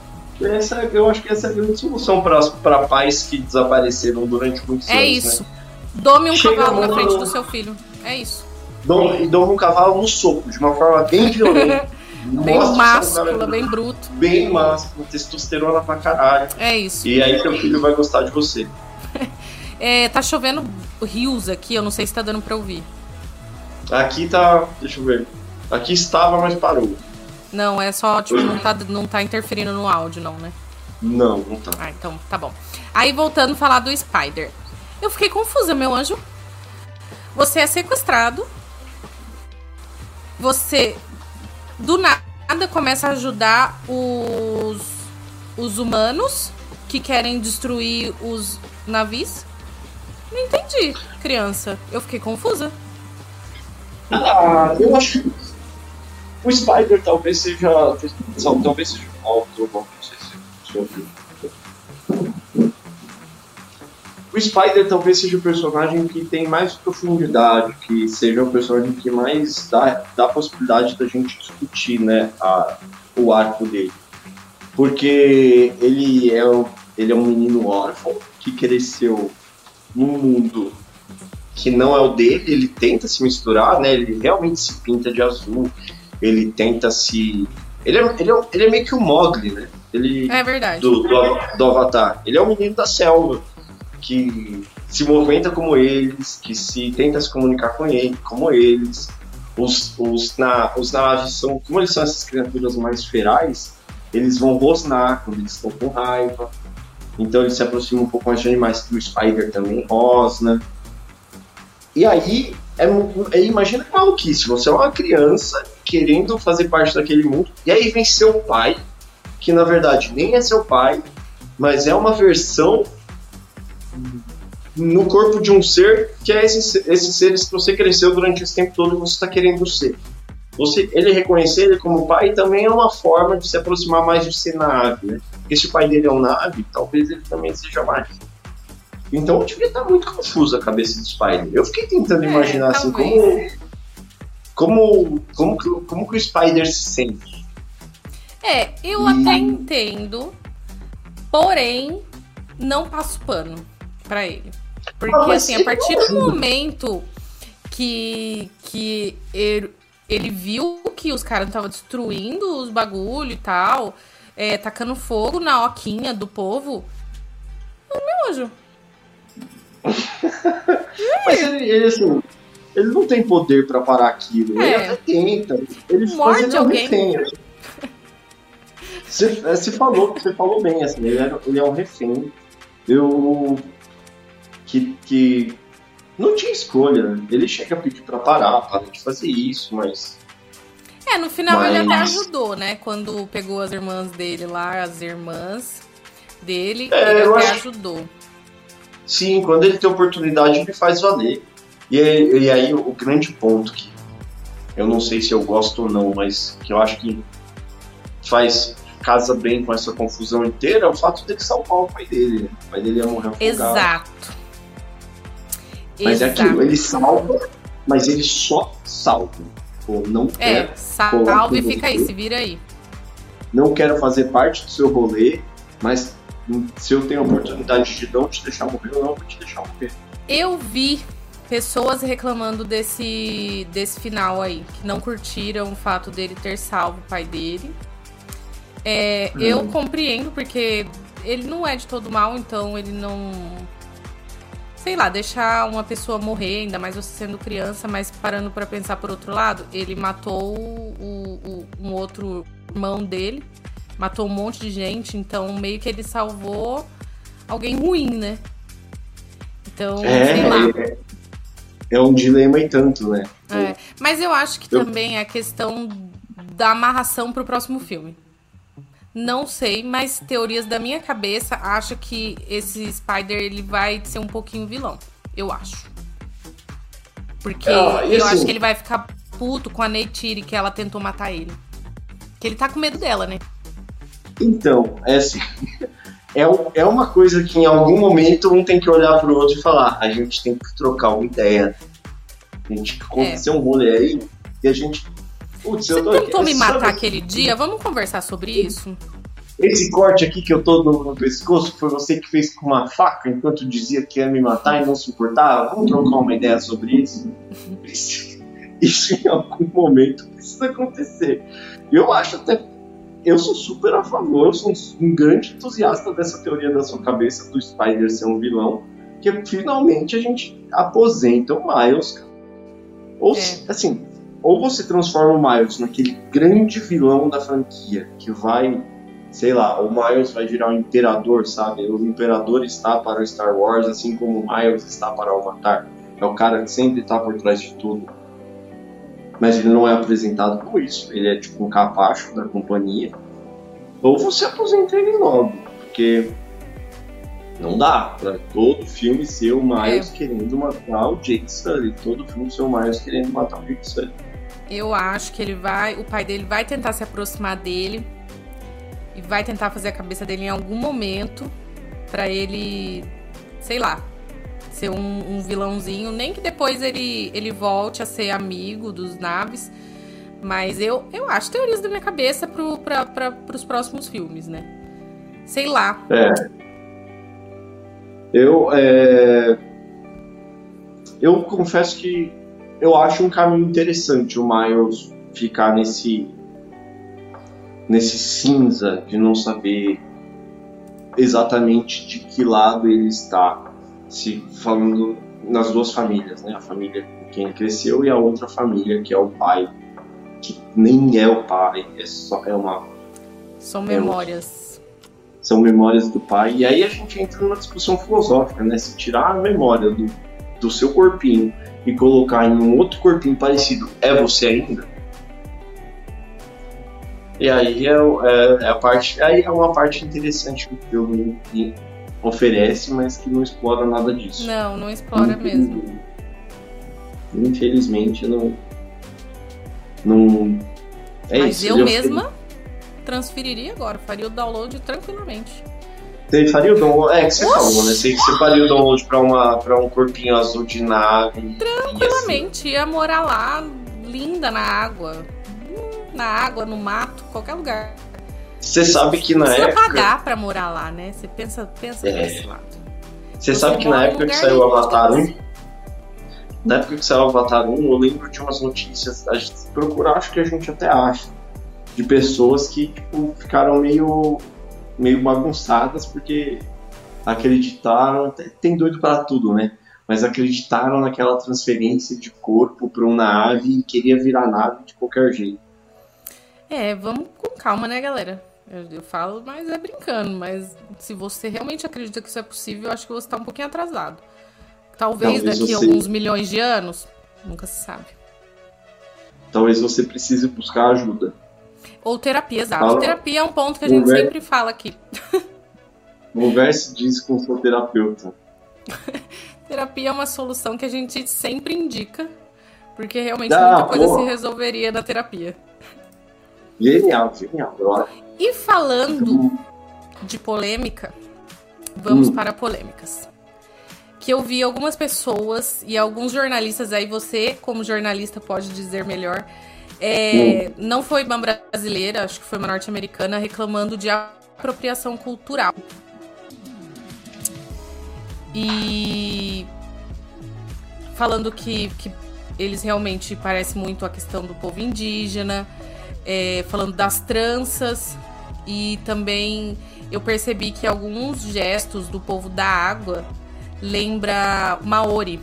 S2: é, essa, eu acho que essa é a grande solução para pais que desapareceram durante muitos
S1: é
S2: anos.
S1: É isso. Né? Dome um Chega cavalo na frente do seu filho. É isso.
S2: dou, e dou um cavalo no soco, de uma forma bem violenta.
S1: bem máscula, bem bruto.
S2: Bem máscula, testosterona pra caralho.
S1: É isso.
S2: E aí seu filho vai gostar de você.
S1: é, tá chovendo rios aqui, eu não sei se tá dando pra ouvir.
S2: Aqui tá. Deixa eu ver. Aqui estava, mas parou.
S1: Não, é só, tipo, não tá, não tá interferindo no áudio, não, né?
S2: Não, não tá.
S1: Ah, então tá bom. Aí voltando a falar do Spider. Eu fiquei confusa, meu anjo. Você é sequestrado. Você do nada começa a ajudar os, os humanos que querem destruir os navios. Não entendi, criança. Eu fiquei confusa.
S2: Ah, eu acho que o Spider talvez seja. Talvez seja um alto, não sei se o Spider talvez seja o personagem que tem mais profundidade, que seja o personagem que mais dá, dá a possibilidade da gente discutir né, a, o arco dele. Porque ele é, ele é um menino órfão que cresceu num mundo que não é o dele, ele tenta se misturar, né? Ele realmente se pinta de azul, ele tenta se. Ele é, ele é, ele é meio que o Mogli, né? Ele,
S1: é verdade.
S2: Do, do, do Avatar. Ele é um menino da selva que se movimenta como eles, que se tenta se comunicar com ele, como eles. Os, os, na, os naves são, como eles são essas criaturas mais ferais, eles vão rosnar quando eles estão com raiva. Então eles se aproximam um pouco mais de animais o Spider também rosna. E aí, é, é, imagina que maluquice, você é uma criança querendo fazer parte daquele mundo, e aí vem seu pai, que na verdade nem é seu pai, mas é uma versão no corpo de um ser que é esse, esses seres que você cresceu durante esse tempo todo e você está querendo ser. Você, ele reconhecer ele como pai também é uma forma de se aproximar mais de ser nave, né? Porque se o pai dele é um nave, talvez ele também seja mais. Então eu devia estar muito confuso a cabeça do Spider. Eu fiquei tentando é, imaginar assim como como como que, como que o Spider se sente.
S1: É, eu e... até entendo, porém não passo pano para ele. Porque, assim, a partir do momento que, que ele, ele viu que os caras estavam destruindo os bagulho e tal, é, tacando fogo na oquinha do povo, eu me anjo.
S2: Mas ele, ele, assim, ele não tem poder para parar aquilo. É. Ele até tenta. Ele,
S1: Morde ele alguém.
S2: Você, você, falou, você falou bem, assim, ele é, ele é um refém. Eu que, que não tinha escolha. Ele chega a pedir pra parar, para de fazer isso, mas.
S1: É, no final mas... ele até ajudou, né? Quando pegou as irmãs dele lá, as irmãs dele, é, ele até acho... ajudou.
S2: Sim, quando ele tem oportunidade, ele faz valer. E, e aí o grande ponto que eu não sei se eu gosto ou não, mas que eu acho que faz casa bem com essa confusão inteira é o fato dele salvar o pai dele. Né? O pai dele ia morrer afogado.
S1: Exato.
S2: Mas Exato. é aquilo, ele salva, mas ele só salva. Pô, não
S1: é, quer. Salva e fica aí, se vira aí.
S2: Não quero fazer parte do seu rolê, mas se eu tenho a oportunidade de não te deixar morrer, eu não vou te deixar morrer.
S1: Eu vi pessoas reclamando desse, desse final aí, que não curtiram o fato dele ter salvo o pai dele. É, hum. Eu compreendo, porque ele não é de todo mal, então ele não sei lá, deixar uma pessoa morrer, ainda mais você sendo criança, mas parando para pensar por outro lado, ele matou o, o, um outro irmão dele, matou um monte de gente, então meio que ele salvou alguém ruim, né? Então, é, sei lá.
S2: É, é um dilema e tanto, né?
S1: É, mas eu acho que eu... também é a questão da amarração pro próximo filme. Não sei, mas teorias da minha cabeça acho que esse Spider ele vai ser um pouquinho vilão. Eu acho. Porque ah, eu assim, acho que ele vai ficar puto com a Neytiri que ela tentou matar ele. Que ele tá com medo dela, né?
S2: Então, é assim. É, é uma coisa que em algum momento um tem que olhar pro outro e falar: a gente tem que trocar uma ideia. A gente aconteceu é. um rolê aí e a gente
S1: Putz, Você tentou me matar sabe... aquele dia? Vamos conversar sobre isso?
S2: Esse corte aqui que eu tô no, no, pescoço foi você que fez com uma faca enquanto dizia que ia me matar e não se importava? Vamos trocar uma ideia sobre isso? isso em algum momento precisa acontecer. Eu acho até. Eu sou super a favor, eu sou um grande entusiasta dessa teoria da sua cabeça do Spider ser um vilão, que finalmente a gente aposenta o Miles. Ou, é. assim, ou você transforma o Miles naquele grande vilão da franquia, que vai, sei lá, o Miles vai virar o um imperador, sabe? O imperador está para o Star Wars, assim como o Miles está para o Avatar. É o cara que sempre está por trás de tudo. Mas ele não é apresentado como isso. Ele é tipo um capacho da companhia. Ou você aposenta ele logo, porque não dá pra todo filme ser o Miles é. querendo matar o Jake Sully. Todo filme ser o Miles querendo matar o Jake Sully.
S1: Eu acho que ele vai, o pai dele vai tentar se aproximar dele e vai tentar fazer a cabeça dele em algum momento para ele, sei lá, ser um, um, vilãozinho. Nem que depois ele, ele volte a ser amigo dos naves. Mas eu, eu acho teorias da minha cabeça pro, pra, pros próximos filmes, né? Sei lá.
S2: É. Eu, é... eu confesso que eu acho um caminho interessante o Miles ficar nesse nesse cinza de não saber exatamente de que lado ele está, se falando nas duas famílias, né? A família com quem ele cresceu e a outra família que é o pai, que nem é o pai, é só é uma
S1: são memórias.
S2: É são memórias do pai. E aí a gente entra numa discussão filosófica, né? Se tirar a memória do, do seu corpinho e colocar em um outro corpinho parecido, é você ainda? E aí é, é, é a parte, aí é uma parte interessante que o filme oferece, mas que não explora nada disso.
S1: Não, não explora mesmo.
S2: Infelizmente não. Não.
S1: É mas isso, eu mesma transferiria agora, faria o download tranquilamente.
S2: Você faria o download. É que você Oxi. falou, né? Você, você faria o download pra, uma, pra um corpinho azul de nave.
S1: Tranquilamente, assim. ia morar lá, linda na água. Na água, no mato, qualquer lugar.
S2: Você sabe que na
S1: Precisa
S2: época.
S1: pagar pra morar lá, né? Você pensa, pensa é. nesse lado.
S2: Você, você sabe que na época que saiu o Avatar 1. Na época que saiu o Avatar 1, eu lembro de umas notícias. A gente procurar, acho que a gente até acha. De pessoas que, tipo, ficaram meio meio bagunçadas porque acreditaram, tem doido para tudo, né? Mas acreditaram naquela transferência de corpo para uma nave e queria virar nave de qualquer jeito.
S1: É, vamos com calma, né, galera? Eu, eu, falo, mas é brincando. Mas se você realmente acredita que isso é possível, eu acho que você está um pouquinho atrasado. Talvez, Talvez daqui a alguns milhões de anos, nunca se sabe.
S2: Talvez você precise buscar ajuda.
S1: Ou terapia, exato. Fala. Terapia é um ponto que a gente sempre fala aqui.
S2: Converse disso com o seu terapeuta.
S1: terapia é uma solução que a gente sempre indica, porque realmente ah, muita coisa se resolveria na terapia.
S2: Genial, genial.
S1: E falando de polêmica, vamos hum. para polêmicas. Que eu vi algumas pessoas e alguns jornalistas aí, você como jornalista pode dizer melhor, é, não foi uma brasileira, acho que foi uma norte-americana, reclamando de apropriação cultural. E falando que, que eles realmente parecem muito a questão do povo indígena, é, falando das tranças e também eu percebi que alguns gestos do povo da água lembra Maori,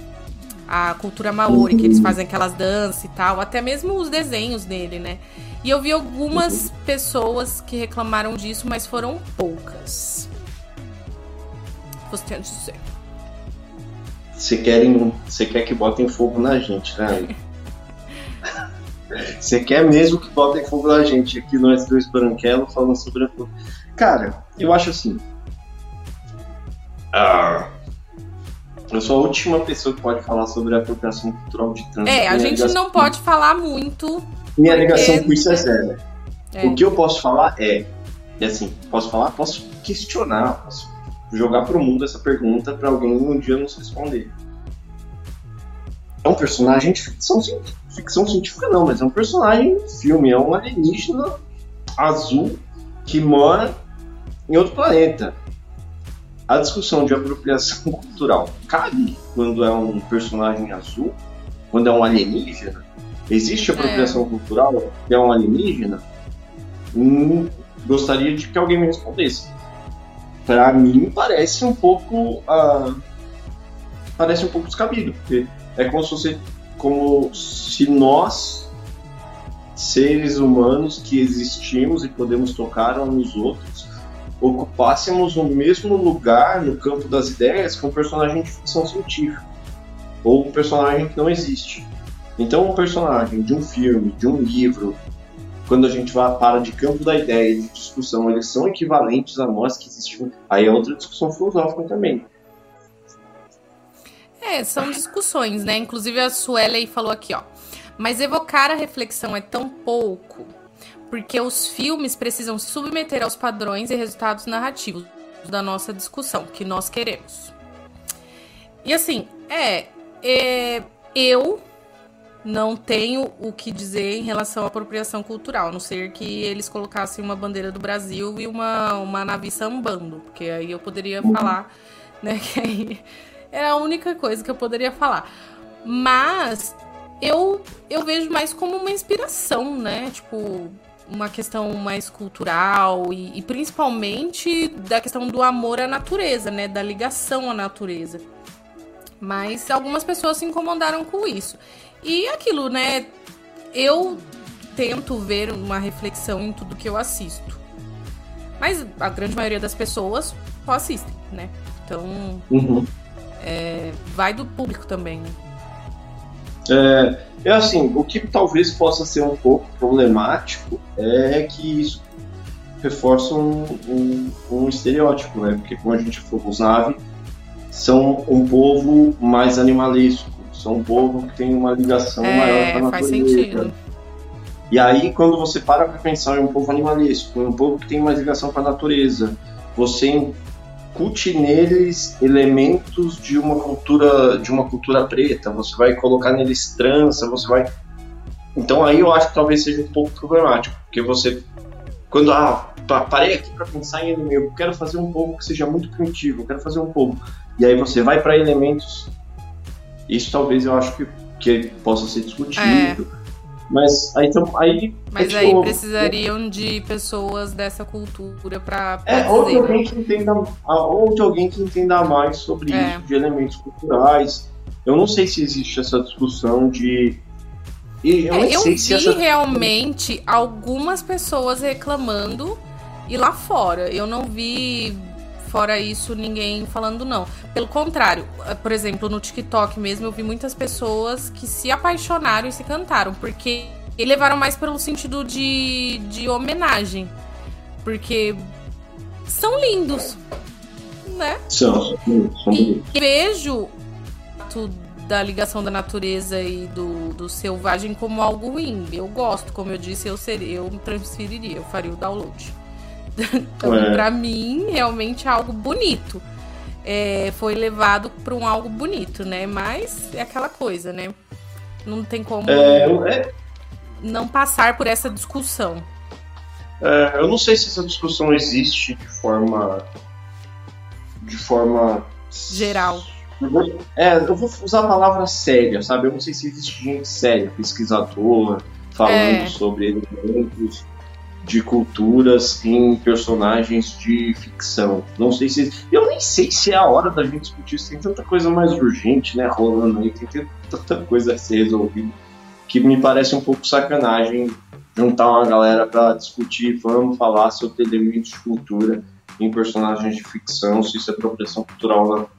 S1: a cultura maori, que eles fazem aquelas danças e tal, até mesmo os desenhos dele, né? E eu vi algumas pessoas que reclamaram disso, mas foram poucas. Você tem a dizer.
S2: Você querem, você quer que botem fogo na gente, né? Você quer mesmo que botem fogo na gente aqui nós dois branquelos falando sobre a Cara, eu acho assim. Ah, eu sou a última pessoa que pode falar sobre a apropriação cultural de trans.
S1: É, a gente não pode falar muito.
S2: Minha porque... ligação com isso é zero. É. O que eu posso falar é, e assim, posso falar, posso questionar, posso jogar pro mundo essa pergunta para alguém um dia nos responder. É um personagem de ficção, ficção científica não, mas é um personagem de filme, é um alienígena azul que mora em outro planeta a discussão de apropriação cultural cabe quando é um personagem azul, quando é um alienígena? Existe apropriação é. cultural que é um alienígena? Hum, gostaria de que alguém me respondesse. Para mim parece um pouco uh, parece um pouco descabido, porque é como se você, como se nós seres humanos que existimos e podemos tocar uns nos outros ocupássemos o mesmo lugar no campo das ideias que um personagem de ficção científica ou um personagem que não existe. Então, um personagem de um filme, de um livro, quando a gente vai para de campo da ideia de discussão, eles são equivalentes a nós que existimos. Aí é outra discussão filosófica também.
S1: É, são discussões, né? Inclusive a Suelen falou aqui, ó. Mas evocar a reflexão é tão pouco, porque os filmes precisam se submeter aos padrões e resultados narrativos da nossa discussão, que nós queremos. E assim, é, é eu não tenho o que dizer em relação à apropriação cultural, a não ser que eles colocassem uma bandeira do Brasil e uma, uma nave sambando, porque aí eu poderia uhum. falar, né, que aí era a única coisa que eu poderia falar. Mas eu, eu vejo mais como uma inspiração, né, tipo, uma questão mais cultural e, e principalmente da questão do amor à natureza, né, da ligação à natureza. Mas algumas pessoas se incomodaram com isso. E aquilo, né? Eu tento ver uma reflexão em tudo que eu assisto. Mas a grande maioria das pessoas só assistem, né? Então, uhum. é, vai do público também, né?
S2: É, é assim, o que talvez possa ser um pouco problemático é que isso reforça um, um, um estereótipo, né? Porque como a gente falou, os naves são um povo mais animalesco, são um povo que tem uma ligação é, maior com a natureza. Faz sentido. E aí, quando você para para pensar em um povo animalesco, em um povo que tem mais ligação com a natureza, você incute neles elementos de uma cultura de uma cultura preta, você vai colocar neles trança, você vai então aí eu acho que talvez seja um pouco problemático, porque você quando ah, parei aqui para pensar em eu quero fazer um povo que seja muito primitivo, eu quero fazer um povo. E aí você vai para elementos isso talvez eu acho que, que possa ser discutido. É. Mas aí, então, aí.
S1: Mas aí precisariam de pessoas dessa cultura para.
S2: É, ou de alguém que entenda. Ou de alguém que entenda mais sobre é. isso, de elementos culturais. Eu não sei se existe essa discussão de.
S1: E eu, é, eu vi essa... realmente algumas pessoas reclamando e lá fora. Eu não vi fora isso, ninguém falando não. Pelo contrário, eh, por exemplo, no TikTok mesmo, eu vi muitas pessoas que se apaixonaram e se cantaram, porque levaram mais pelo sentido de, de homenagem. Porque são lindos, né?
S2: São, são
S1: e vejo da ligação da natureza e do, do selvagem como algo ruim. Eu gosto, como eu disse, eu seria, eu transferiria, eu faria o download. Então, é. para mim, realmente é algo bonito. É, foi levado para um algo bonito, né? Mas é aquela coisa, né? Não tem como é, é... não passar por essa discussão.
S2: É, eu não sei se essa discussão existe de forma de forma
S1: geral.
S2: Eu vou, é, eu vou usar a palavra séria, sabe? Eu não sei se existe gente séria, pesquisador, falando é. sobre elementos de culturas em personagens de ficção. Não sei se. Eu nem sei se é a hora da gente discutir isso. Tem tanta coisa mais urgente, né, rolando aí, tem tanta coisa a ser resolvida, que me parece um pouco sacanagem juntar uma galera para discutir, vamos falar sobre elementos de cultura em personagens de ficção, se isso é apropriação cultural.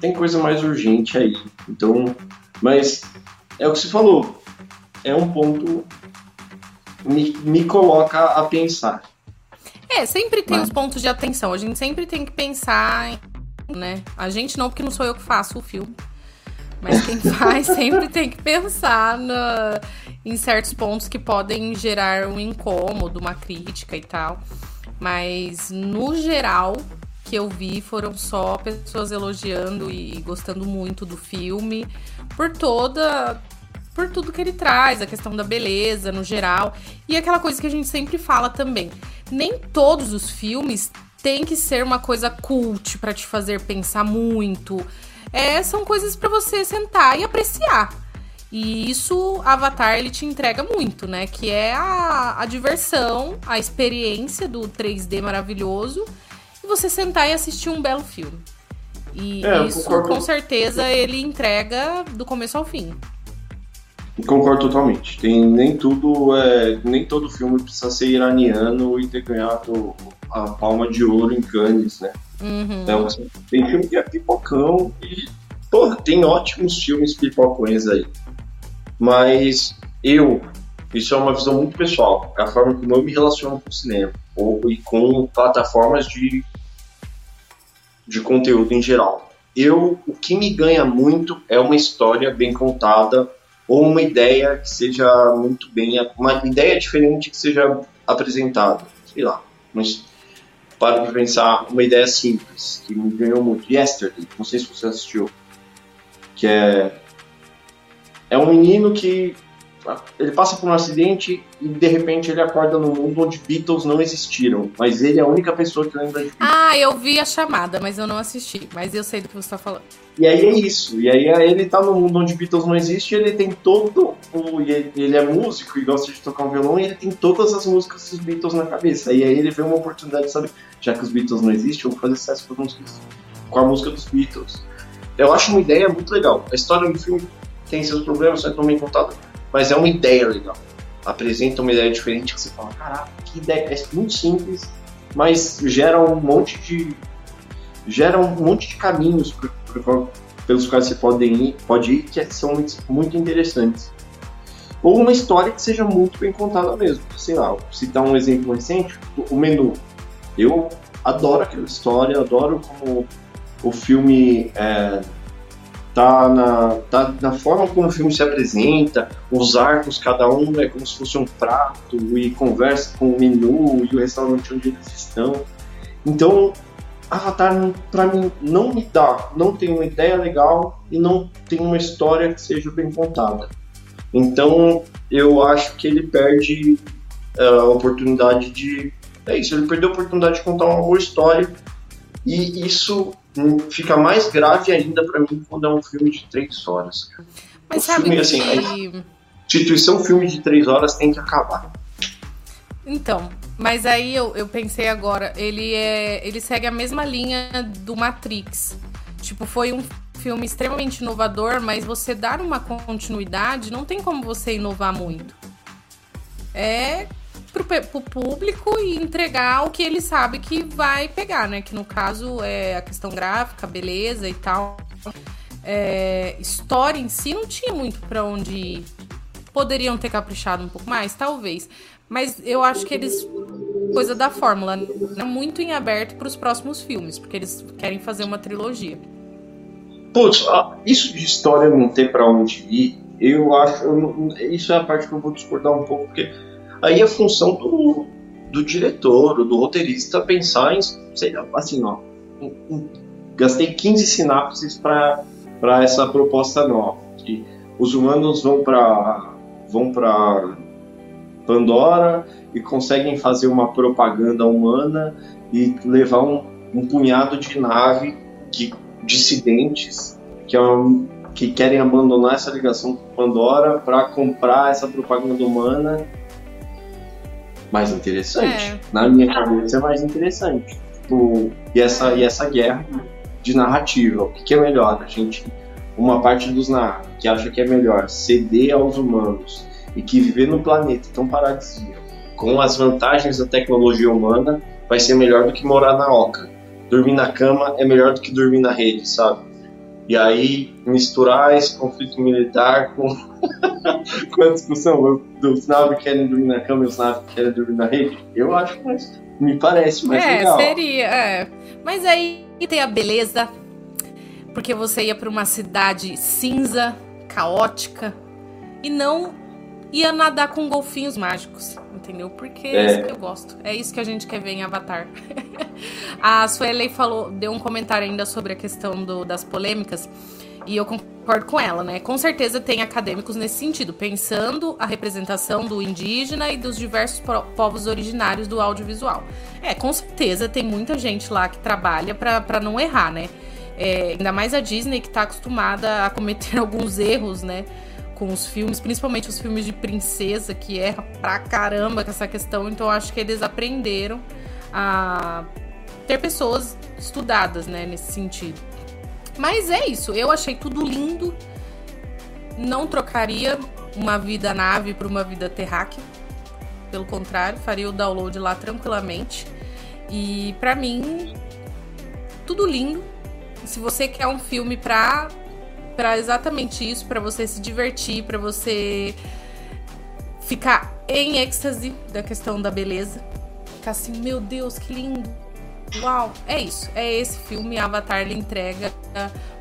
S2: Tem coisa mais urgente aí. Então, mas é o que você falou. É um ponto me, me coloca a pensar.
S1: É, sempre tem Mas... os pontos de atenção. A gente sempre tem que pensar, em, né? A gente não, porque não sou eu que faço o filme. Mas quem faz sempre tem que pensar na, em certos pontos que podem gerar um incômodo, uma crítica e tal. Mas no geral, que eu vi foram só pessoas elogiando e gostando muito do filme por toda por tudo que ele traz, a questão da beleza no geral. E aquela coisa que a gente sempre fala também. Nem todos os filmes têm que ser uma coisa cult para te fazer pensar muito. É, são coisas para você sentar e apreciar. E isso, Avatar, ele te entrega muito, né? Que é a, a diversão, a experiência do 3D maravilhoso você sentar e assistir um belo filme. E é, isso, com certeza, ele entrega do começo ao fim.
S2: Concordo totalmente. Tem nem tudo, é, nem todo filme precisa ser iraniano e ter ganhado a palma de ouro em Cannes, né? Uhum. Então, assim, tem filme que é pipocão e, porra, tem ótimos filmes pipocões aí. Mas eu, isso é uma visão muito pessoal, é a forma como eu me relaciono com o cinema ou, e com plataformas de, de conteúdo em geral. Eu, o que me ganha muito é uma história bem contada ou uma ideia que seja muito bem, uma ideia diferente que seja apresentada, sei lá, mas para pensar uma ideia simples que me ganhou muito. Yesterday, não sei se você assistiu, que é é um menino que ele passa por um acidente e de repente ele acorda num mundo onde Beatles não existiram, mas ele é a única pessoa que lembra de
S1: Beatles. Ah, eu vi a chamada, mas eu não assisti, mas eu sei do que você está falando.
S2: E aí é isso, e aí ele tá num mundo onde Beatles não existe, ele tem todo o ele, ele é músico e gosta de tocar um violão e ele tem todas as músicas dos Beatles na cabeça. E aí ele vê uma oportunidade de saber, já que os Beatles não existem, eu vou fazer sucesso com, músicas, com a música dos Beatles. Eu acho uma ideia muito legal. A história do filme tem seus problemas, não é tão bem contado, mas é uma ideia legal. Apresenta uma ideia diferente que você fala, caraca, que ideia, é muito simples, mas gera um monte de gera um monte de caminhos pro, pro, pelos quais você pode ir, pode ir que são muito, muito interessantes. Ou uma história que seja muito bem contada mesmo. Sei lá, citar um exemplo recente, o menu. Eu adoro aquela história, adoro como o filme é, tá na, tá na forma como o filme se apresenta, os arcos, cada um é como se fosse um prato e conversa com o menu e o restaurante onde eles estão. Então, Avatar, para mim, não me dá, não tem uma ideia legal e não tem uma história que seja bem contada. Então, eu acho que ele perde uh, a oportunidade de. É isso, ele perdeu a oportunidade de contar uma boa história e isso fica mais grave ainda para mim quando é um filme de três horas.
S1: Mas o sabe filme, assim, que...
S2: assim, a instituição filme de três horas tem que acabar.
S1: Então, mas aí eu, eu pensei agora, ele é, ele segue a mesma linha do Matrix. Tipo, foi um filme extremamente inovador, mas você dar uma continuidade, não tem como você inovar muito. É pro, pro público e entregar o que ele sabe que vai pegar, né? Que no caso é a questão gráfica, beleza e tal. É, história em si não tinha muito para onde ir. Poderiam ter caprichado um pouco mais, talvez. Mas eu acho que eles. Coisa da fórmula, né? muito em aberto para os próximos filmes, porque eles querem fazer uma trilogia.
S2: Putz, isso de história não ter para onde ir, eu acho. Eu, isso é a parte que eu vou discordar um pouco, porque Aí a função do, do diretor, do roteirista, pensar em, sei lá, assim, ó, gastei 15 sinapses para essa proposta nova. Que os humanos vão para vão para Pandora e conseguem fazer uma propaganda humana e levar um, um punhado de nave de dissidentes que, é um, que querem abandonar essa ligação com Pandora para comprar essa propaganda humana mais interessante. É. Na minha cabeça é mais interessante. Tipo, e, essa, e essa guerra de narrativa. O que, que é melhor? A gente, uma parte dos narra que acha que é melhor ceder aos humanos e que viver no planeta tão paradisíaco, com as vantagens da tecnologia humana, vai ser melhor do que morar na oca. Dormir na cama é melhor do que dormir na rede, sabe? E aí misturar esse conflito militar com, com a discussão dos naves que querem dormir na cama e os naves que querem dormir na rede, eu acho mais. Me parece mais
S1: é,
S2: legal.
S1: Seria, é. Mas aí tem a beleza, porque você ia para uma cidade cinza, caótica, e não ia nadar com golfinhos mágicos, entendeu? Porque é. é isso que eu gosto. É isso que a gente quer ver em Avatar. a Suelen falou, deu um comentário ainda sobre a questão do, das polêmicas. E eu concordo com ela, né? Com certeza tem acadêmicos nesse sentido, pensando a representação do indígena e dos diversos povos originários do audiovisual. É, com certeza tem muita gente lá que trabalha para não errar, né? É, ainda mais a Disney que está acostumada a cometer alguns erros, né? Com os filmes, principalmente os filmes de princesa, que erra pra caramba com essa questão. Então acho que eles aprenderam a ter pessoas estudadas, né, nesse sentido. Mas é isso, eu achei tudo lindo. Não trocaria uma vida nave por uma vida terráquea. Pelo contrário, faria o download lá tranquilamente. E para mim, tudo lindo. Se você quer um filme pra, pra exatamente isso, para você se divertir, para você ficar em êxtase da questão da beleza. Ficar assim, meu Deus, que lindo. Uau, é isso. É esse filme. Avatar ele entrega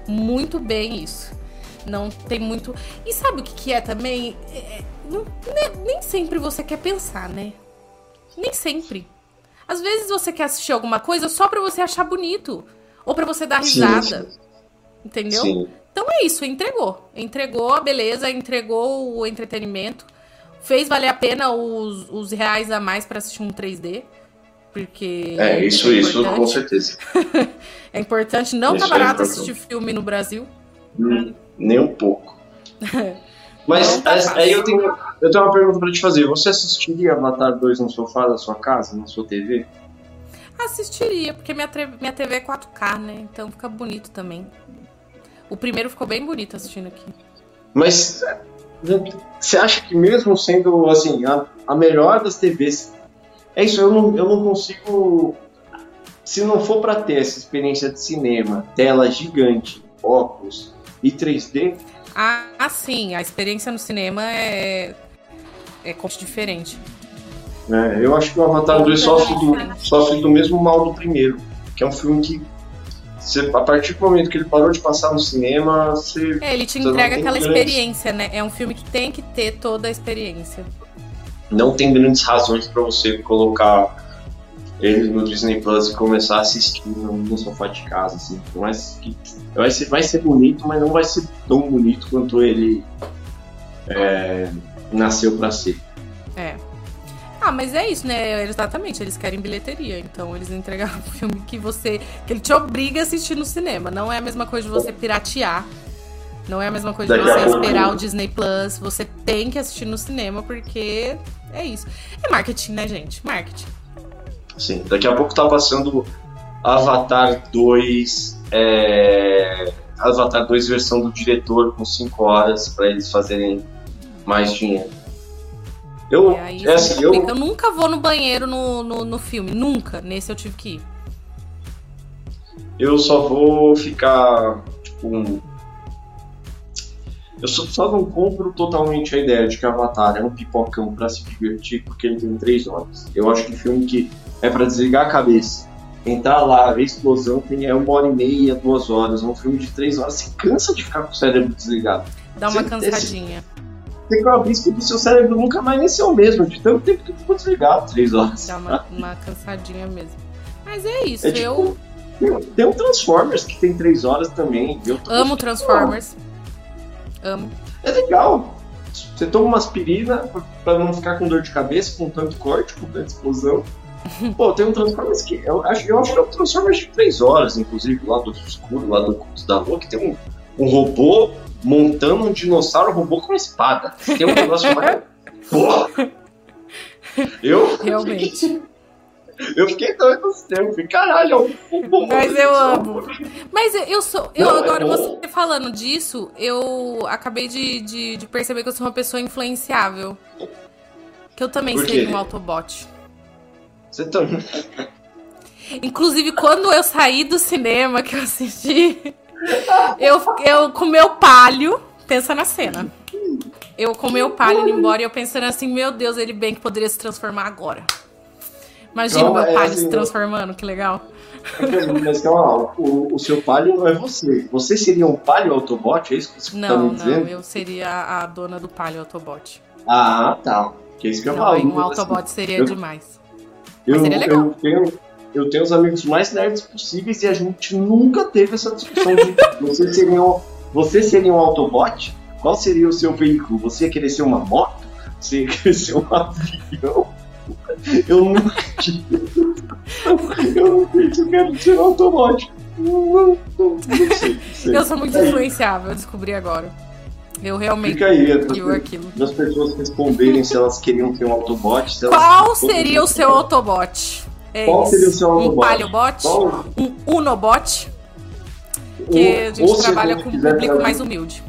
S1: muito bem isso. Não tem muito. E sabe o que, que é também? É, não, nem, nem sempre você quer pensar, né? Nem sempre. Às vezes você quer assistir alguma coisa só pra você achar bonito. Ou pra você dar risada. Sim. Entendeu? Sim. Então é isso, entregou. Entregou a beleza, entregou o entretenimento. Fez valer a pena os, os reais a mais para assistir um 3D. Porque.
S2: É, isso, é isso, com certeza.
S1: é importante. Não isso tá é barato é assistir filme no Brasil.
S2: Hum, nem um pouco. Mas tá aí eu tenho, eu tenho uma pergunta para te fazer. Você assistiria Avatar 2 no sofá da sua casa, na sua TV?
S1: Assistiria, porque minha, minha TV é 4K, né? Então fica bonito também. O primeiro ficou bem bonito assistindo aqui.
S2: Mas você acha que mesmo sendo assim a, a melhor das TVs é isso, eu não, eu não consigo. Se não for para ter essa experiência de cinema, tela gigante, óculos e 3D.
S1: Ah, sim, a experiência no cinema é, é diferente.
S2: É, eu acho que o Avatar 2 sofre do, sofre do mesmo mal do primeiro, que é um filme que você, a partir do momento que ele parou de passar no cinema, você.
S1: É, ele te entrega aquela experiência, né? É um filme que tem que ter toda a experiência
S2: não tem grandes razões para você colocar ele no Disney Plus e começar a assistir no, no sofá de casa, assim. Mas que vai ser, vai ser bonito, mas não vai ser tão bonito quanto ele é, nasceu para ser.
S1: É. Ah, mas é isso, né? Exatamente, eles querem bilheteria. Então eles entregaram um filme que você. que ele te obriga a assistir no cinema. Não é a mesma coisa de você piratear. Não é a mesma coisa de você esperar o Disney Plus. Você tem que assistir no cinema, porque é isso. É marketing, né, gente? Marketing.
S2: Sim, daqui a pouco tá passando Avatar 2. É... Avatar 2 versão do diretor com 5 horas para eles fazerem mais dinheiro.
S1: Eu, é, é assim, eu... eu nunca vou no banheiro no, no, no filme, nunca. Nesse eu tive que ir.
S2: Eu só vou ficar, tipo, um eu só, só, não compro totalmente a ideia de que Avatar é um pipocão para se divertir porque ele tem três horas. Eu acho que filme que é para desligar a cabeça, entrar lá, ver explosão, tem é uma hora e meia, duas horas. Um filme de três horas, você cansa de ficar com o cérebro desligado.
S1: Dá uma você, cansadinha.
S2: Tem que o risco do seu cérebro nunca mais nem ser o mesmo, de tanto tempo que ficou desligado, três horas.
S1: Dá uma, uma cansadinha mesmo. Mas é isso, é tipo,
S2: eu. Tem um Transformers que tem três horas também.
S1: Amo Transformers. Amo.
S2: É legal. Você toma uma aspirina pra não ficar com dor de cabeça, com tanto corte, com tanta explosão. Pô, tem um Transformers que. Eu acho, eu acho que é um Transformers de 3 horas, inclusive, lá do escuro, lá do Culto da Lua, que tem um, um robô montando um dinossauro robô com uma espada. Tem um negócio mais. Porra! Eu.
S1: Realmente.
S2: Eu fiquei doido no fiquei, caralho,
S1: é Mas eu amo. Mas eu sou. Eu, Não, agora, é você falando disso, eu acabei de, de, de, perceber que eu sou uma pessoa influenciável. Que eu também seria um Autobot.
S2: Você também.
S1: Inclusive, quando eu saí do cinema que eu assisti, eu, eu com meu palio, pensa na cena. Eu com meu palio indo embora e eu pensando assim, meu Deus, ele bem que poderia se transformar agora. Imagina então, o meu é, palio assim, se transformando, que legal.
S2: Mas calma o, o seu palio não é você. Você seria um palio Autobot? É isso que você
S1: não,
S2: tá
S1: me
S2: dizendo?
S1: Não, eu seria a dona do palio Autobot.
S2: Ah, tá. Que é isso que eu não, falo.
S1: Um Autobot assim, seria eu, demais.
S2: Eu, seria legal. Eu tenho, eu tenho os amigos mais nerds possíveis e a gente nunca teve essa discussão de você seria um, você seria um Autobot? Qual seria o seu veículo? Você ia querer ser uma moto? Você ia querer ser um avião? Eu não. eu não se eu quero ser automático. Não, não, não, sei,
S1: sei. Eu sou muito influenciável, eu descobri agora. Eu realmente
S2: Fica aí,
S1: viu aquilo.
S2: das pessoas responderem se elas queriam ter um Autobot.
S1: Qual seria o seu Autobot? É
S2: Qual
S1: isso.
S2: seria o seu
S1: Um
S2: Autobot?
S1: Paliobot?
S2: Qual-
S1: Um Unobot? A
S2: ou
S1: gente
S2: se
S1: trabalha
S2: gente
S1: com um público
S2: trazer-
S1: mais humilde.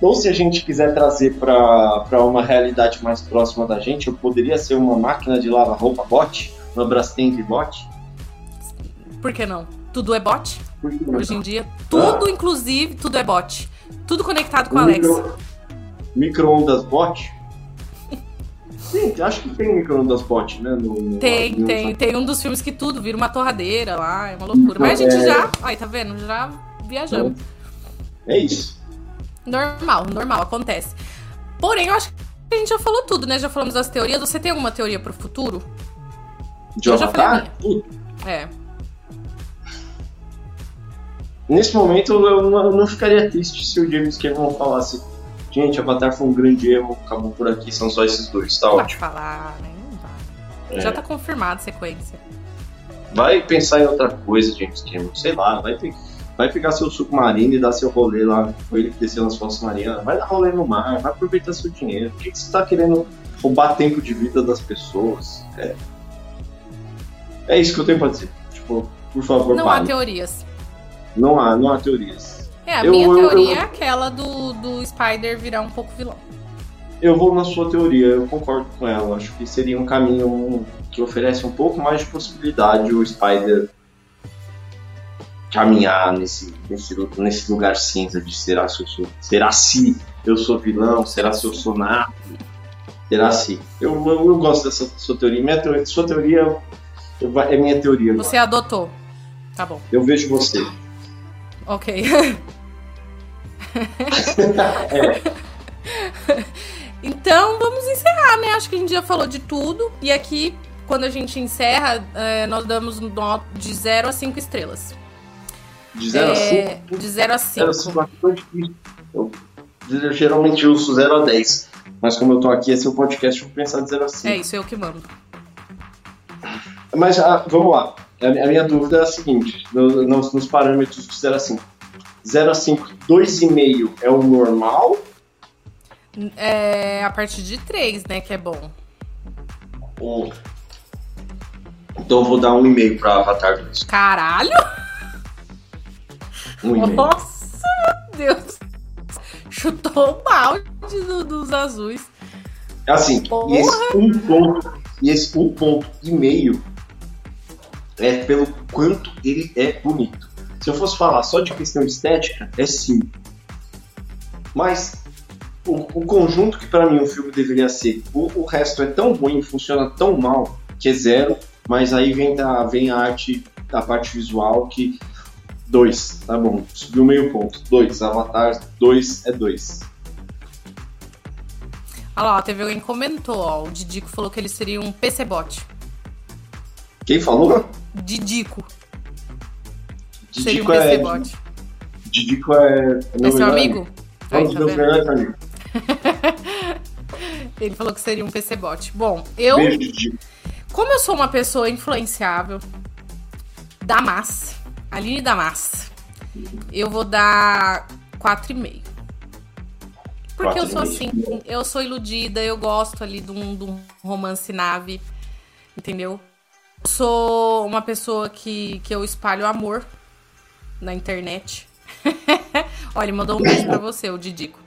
S2: Ou se a gente quiser trazer para uma realidade mais próxima da gente, eu poderia ser uma máquina de lavar roupa bot? Uma Brastemp bot?
S1: Por que não? Tudo é bot?
S2: Que?
S1: Hoje em dia, tudo,
S2: Ah.
S1: inclusive, tudo é bot. Tudo conectado com a
S2: Um
S1: Alexa.
S2: micro- Micro-ondas bot? Sim, acho que tem micro-ondas bot, né? No, no-
S1: Tem,
S2: no-
S1: tem. Tem um dos filmes que tudo vira uma torradeira lá, é uma loucura. Mas a gente
S2: É.
S1: já. Aí, tá vendo? Já viajamos.
S2: É isso.
S1: Normal, normal, acontece. Porém, eu acho que a gente já falou tudo, né? Já falamos das teorias. Você tem alguma teoria pro futuro?
S2: De
S1: Eu já falei É.
S2: Nesse momento eu não, eu não ficaria triste se o James Cameron falasse gente, Avatar foi um grande erro, acabou por aqui, são só esses dois, tá
S1: Não
S2: ótimo.
S1: falar, né? Não vai.
S2: É.
S1: Já tá confirmado a sequência.
S2: Vai pensar em outra coisa, James Cameron, sei lá, vai, pe- vai pegar seu submarino e dar seu rolê lá, foi ele que desceu nas Fossas Marianas, vai dar rolê no mar, vai aproveitar seu dinheiro, por que, que você tá querendo roubar tempo de vida das pessoas? É, é isso que eu tenho pra dizer, tipo, por favor,
S1: Não há
S2: pare.
S1: teorias.
S2: não há, não há teorias.
S1: É, a
S2: Eu-
S1: minha
S2: eu-
S1: teoria
S2: eu-
S1: é aquela do, do Spider virar um pouco vilão.
S2: Eu vou na sua teoria, eu concordo com ela. Acho que seria um caminho que oferece um pouco mais de possibilidade o Spider caminhar nesse, nesse, nesse lugar cinza de será se eu sou, será se eu sou vilão, será se eu sou nada, será se. Eu, eu, eu gosto dessa sua teoria. Minha teoria sua teoria eu- é minha teoria. agora.
S1: Você adotou. Tá bom.
S2: Eu vejo você.
S1: Ok. Então vamos encerrar, né? Acho que a gente já falou de tudo. E aqui, quando a gente encerra, é, nós damos nota de 0 a 5 estrelas.
S2: De 0 a 5.
S1: É, de 0 a 5.
S2: 0 a 5 é tão difícil. Eu, eu geralmente uso 0 a 10. Mas como eu tô aqui, esse é o podcast, eu vou pensar de 0 a 5.
S1: É isso, eu que mando.
S2: Mas ah, vamos lá. A, minha dúvida é a seguinte: no- nos, nos parâmetros de 0 a 5. 0 a 5, 2,5 é o normal?
S1: É a partir de 3, né? Que é bom.
S2: Ou... Então eu vou dar 1,5 pra Avatar 2.
S1: Caralho!
S2: 1,5.
S1: Nossa, meu Deus! Chutou o balde do- dos azuis.
S2: Assim,
S1: Porra!
S2: e esse um ponto, e esse um ponto e meio é pelo quanto ele é bonito. Se eu fosse falar só de questão estética, é sim. Mas o, o conjunto que pra mim o filme deveria ser, o, o resto é tão ruim, funciona tão mal, que é zero, mas aí vem, da, vem a arte, a parte visual que dois, tá bom, subiu meio ponto. Dois, Avatar, dois é dois.
S1: Olha lá, teve alguém que comentou, ó. O Didico falou que ele seria um PC bot.
S2: Quem falou?
S1: Didico. Seria um
S2: Didico
S1: PC
S2: é,
S1: bot.
S2: Didico é.
S1: É seu amigo?
S2: É
S1: tá vendo?
S2: amigos.
S1: Ele falou que seria um PC bot. Bom, eu,
S2: Beijo, Didico.
S1: como eu sou uma pessoa influenciável da massa, Aline da massa, eu vou dar 4,5. Porque eu sou
S2: 4,5.
S1: assim, eu sou iludida, eu gosto ali de um, de um romance nave, entendeu? Eu sou uma pessoa que, que eu espalho amor na internet. Olha, ele mandou um beijo pra você, o Didico.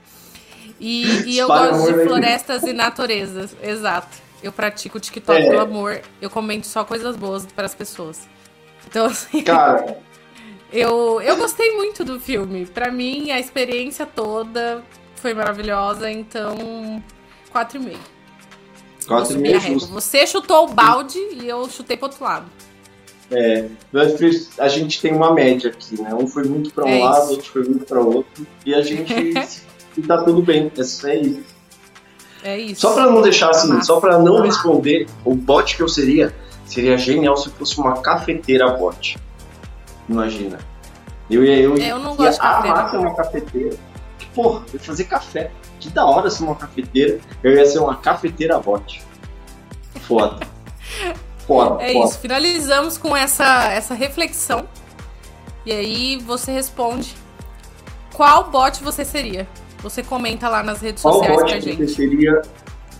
S1: E, e eu gosto de florestas e naturezas, exato. Eu pratico o TikTok
S2: É.
S1: do amor, eu comento só coisas boas para as pessoas. Então, assim,
S2: Cara,
S1: eu, eu gostei muito do filme. Pra mim, a experiência toda foi maravilhosa, então 4,5. Vou
S2: 4,5
S1: subir a
S2: é justo.
S1: Você chutou o balde e eu chutei pro outro lado.
S2: É, a gente tem uma média aqui, né? Um foi muito pra um
S1: É
S2: lado, outro foi muito pra outro. E a gente. e tá tudo bem. É isso.
S1: É isso.
S2: Só pra não deixar assim, só pra não responder, o bot que eu seria, seria genial se fosse uma cafeteira bot. Imagina. Eu ia. Eu,
S1: É, eu não
S2: ia amar ser uma cafeteira. Que, Porra, eu ia fazer café. Que da hora ser uma cafeteira. Eu ia ser uma cafeteira bot. Foda. Foda,
S1: É
S2: foda.
S1: isso. Finalizamos com essa, essa reflexão. E aí você responde qual bot você seria. Você comenta lá nas redes
S2: Qual
S1: sociais
S2: bot
S1: pra
S2: você
S1: gente.
S2: seria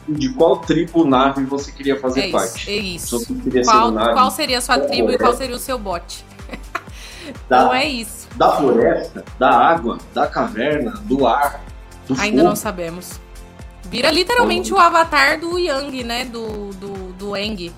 S2: de qual tribo nave você queria fazer
S1: É isso,
S2: parte?
S1: é isso.
S2: Você
S1: Qual,
S2: ser
S1: qual seria a sua
S2: qual
S1: tribo e qual seria o seu bot?
S2: da,
S1: Então é isso.
S2: da floresta, da água, da caverna, do ar, do
S1: Ainda
S2: fogo.
S1: não sabemos. Vira literalmente o avatar do Yang, né? Do, do, do Eng.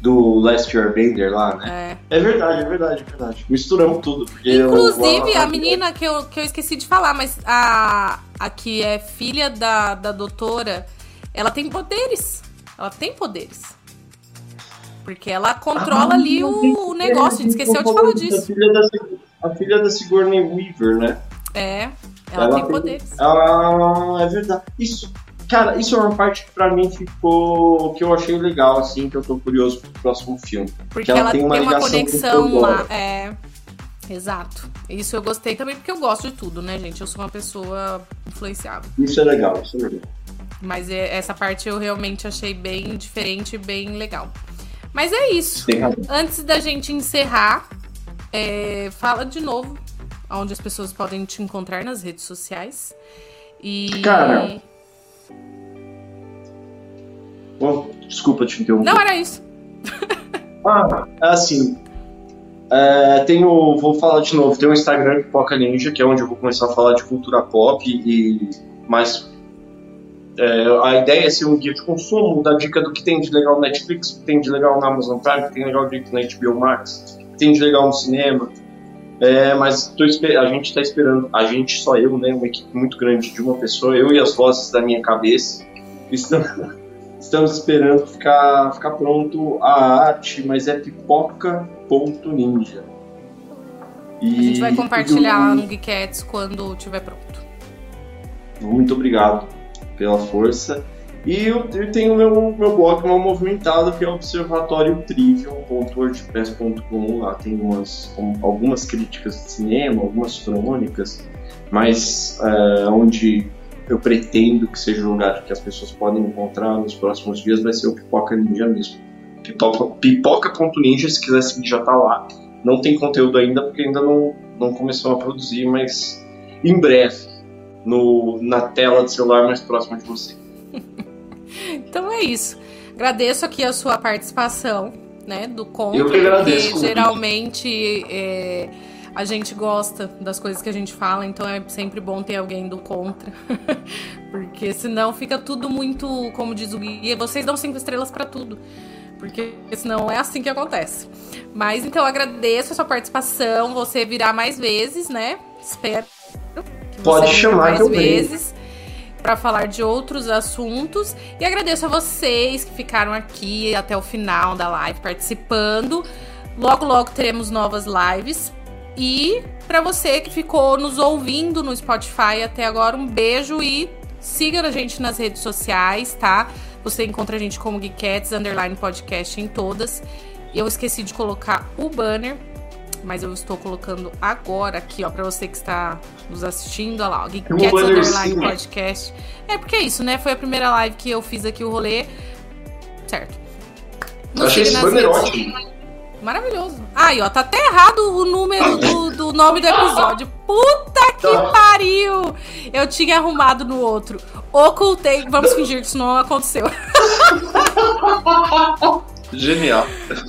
S2: Do Last Airbender lá, né?
S1: É.
S2: É verdade, é verdade, é verdade. Misturamos tudo. Porque
S1: Inclusive,
S2: Avatar-
S1: a menina que eu, que eu esqueci de falar, mas a, a que é filha da, da doutora, ela tem poderes. Ela tem poderes. Porque ela controla
S2: Ah,
S1: ali o, o negócio. A gente esqueceu de falar
S2: A
S1: disso.
S2: filha da, a filha da Sigourney Weaver, né?
S1: É, ela, tem poderes.
S2: Ah, é verdade. Isso, cara, isso é uma parte que pra mim ficou. que eu achei legal, assim, que eu tô curioso pro próximo filme.
S1: Porque
S2: ela
S1: ela
S2: tem
S1: tem
S2: uma
S1: uma,
S2: ligação com
S1: conexão lá. É. Exato. Isso eu gostei também porque eu gosto de tudo, né, gente? Eu sou uma pessoa influenciável.
S2: Isso é legal, isso é legal.
S1: Mas é- essa parte eu realmente achei bem diferente e bem legal. Mas é isso.
S2: Tem.
S1: Antes da gente encerrar, é, fala de novo onde as pessoas podem te encontrar nas redes sociais. E.
S2: Cara. Bom, desculpa te interromper.
S1: Não, era isso.
S2: Ah, assim. é, tem o, vou falar de novo, tem o Instagram Pipoca Ninja, que é onde eu vou começar a falar de cultura pop e mais. é, a ideia é ser um guia de consumo, dar dica do que tem de legal no Netflix, que tem de legal na Amazon Prime, que tem de legal de na HBO Max, que tem de legal no cinema. É, mas tô a gente está esperando, a gente, só eu, né, uma equipe muito grande de uma pessoa, eu e as vozes da minha cabeça, estamos esperando ficar, ficar pronto a arte, mas é pipoca.ninja.
S1: A gente vai compartilhar lá
S2: e-
S1: no Geekettes quando estiver pronto.
S2: Muito obrigado pela força. E eu, eu tenho meu, meu blog mal movimentado, que é observatoriotrivium.wordpress.com. Lá tem umas, um- algumas críticas de cinema, algumas crônicas, mas é, onde eu pretendo que seja o lugar que as pessoas podem encontrar nos próximos dias vai ser o Pipoca Ninja mesmo. Pipoca- Pipoca.ninja, se quiser seguir, já tá lá. Não tem conteúdo ainda, porque ainda não, não começou a produzir, mas em breve no, na tela do celular mais próxima de você.
S1: Então é isso. Agradeço aqui a sua participação, né, do conto,
S2: Eu que agradeço,
S1: geralmente é, a gente gosta das coisas que a gente fala, então é sempre bom ter alguém do contra, porque senão fica tudo muito, como diz o guia, vocês dão cinco estrelas pra tudo. Porque senão é assim que acontece. Mas então agradeço a sua participação. Você virá mais vezes, né? Espero. que
S2: Pode chamar
S1: mais vezes para falar de outros assuntos. E agradeço a vocês que ficaram aqui até o final da live participando. Logo, logo teremos novas lives. E para você que ficou nos ouvindo no Spotify até agora, um beijo e siga a gente nas redes sociais, tá? Você encontra a gente como Geekettes, underline podcast em todas. Eu esqueci de colocar o banner, mas eu estou colocando agora aqui, ó, pra você que está nos assistindo, olha lá, ó, Geekettes,
S2: Um
S1: underline podcast. É porque é isso, né? Foi a primeira live que eu fiz aqui o rolê. Certo. Nos
S2: achei esse banner
S1: redes-
S2: ótimo.
S1: Maravilhoso. Aí, ó, tá até errado o número do, do nome do episódio. Puta que pariu! Eu tinha arrumado no outro. Ocultei. Vamos fingir que isso não aconteceu.
S2: Genial.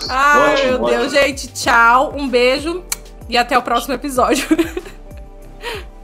S1: Ai,
S2: Ótimo,
S1: meu Deus, gente. Tchau. Um beijo e até o próximo episódio.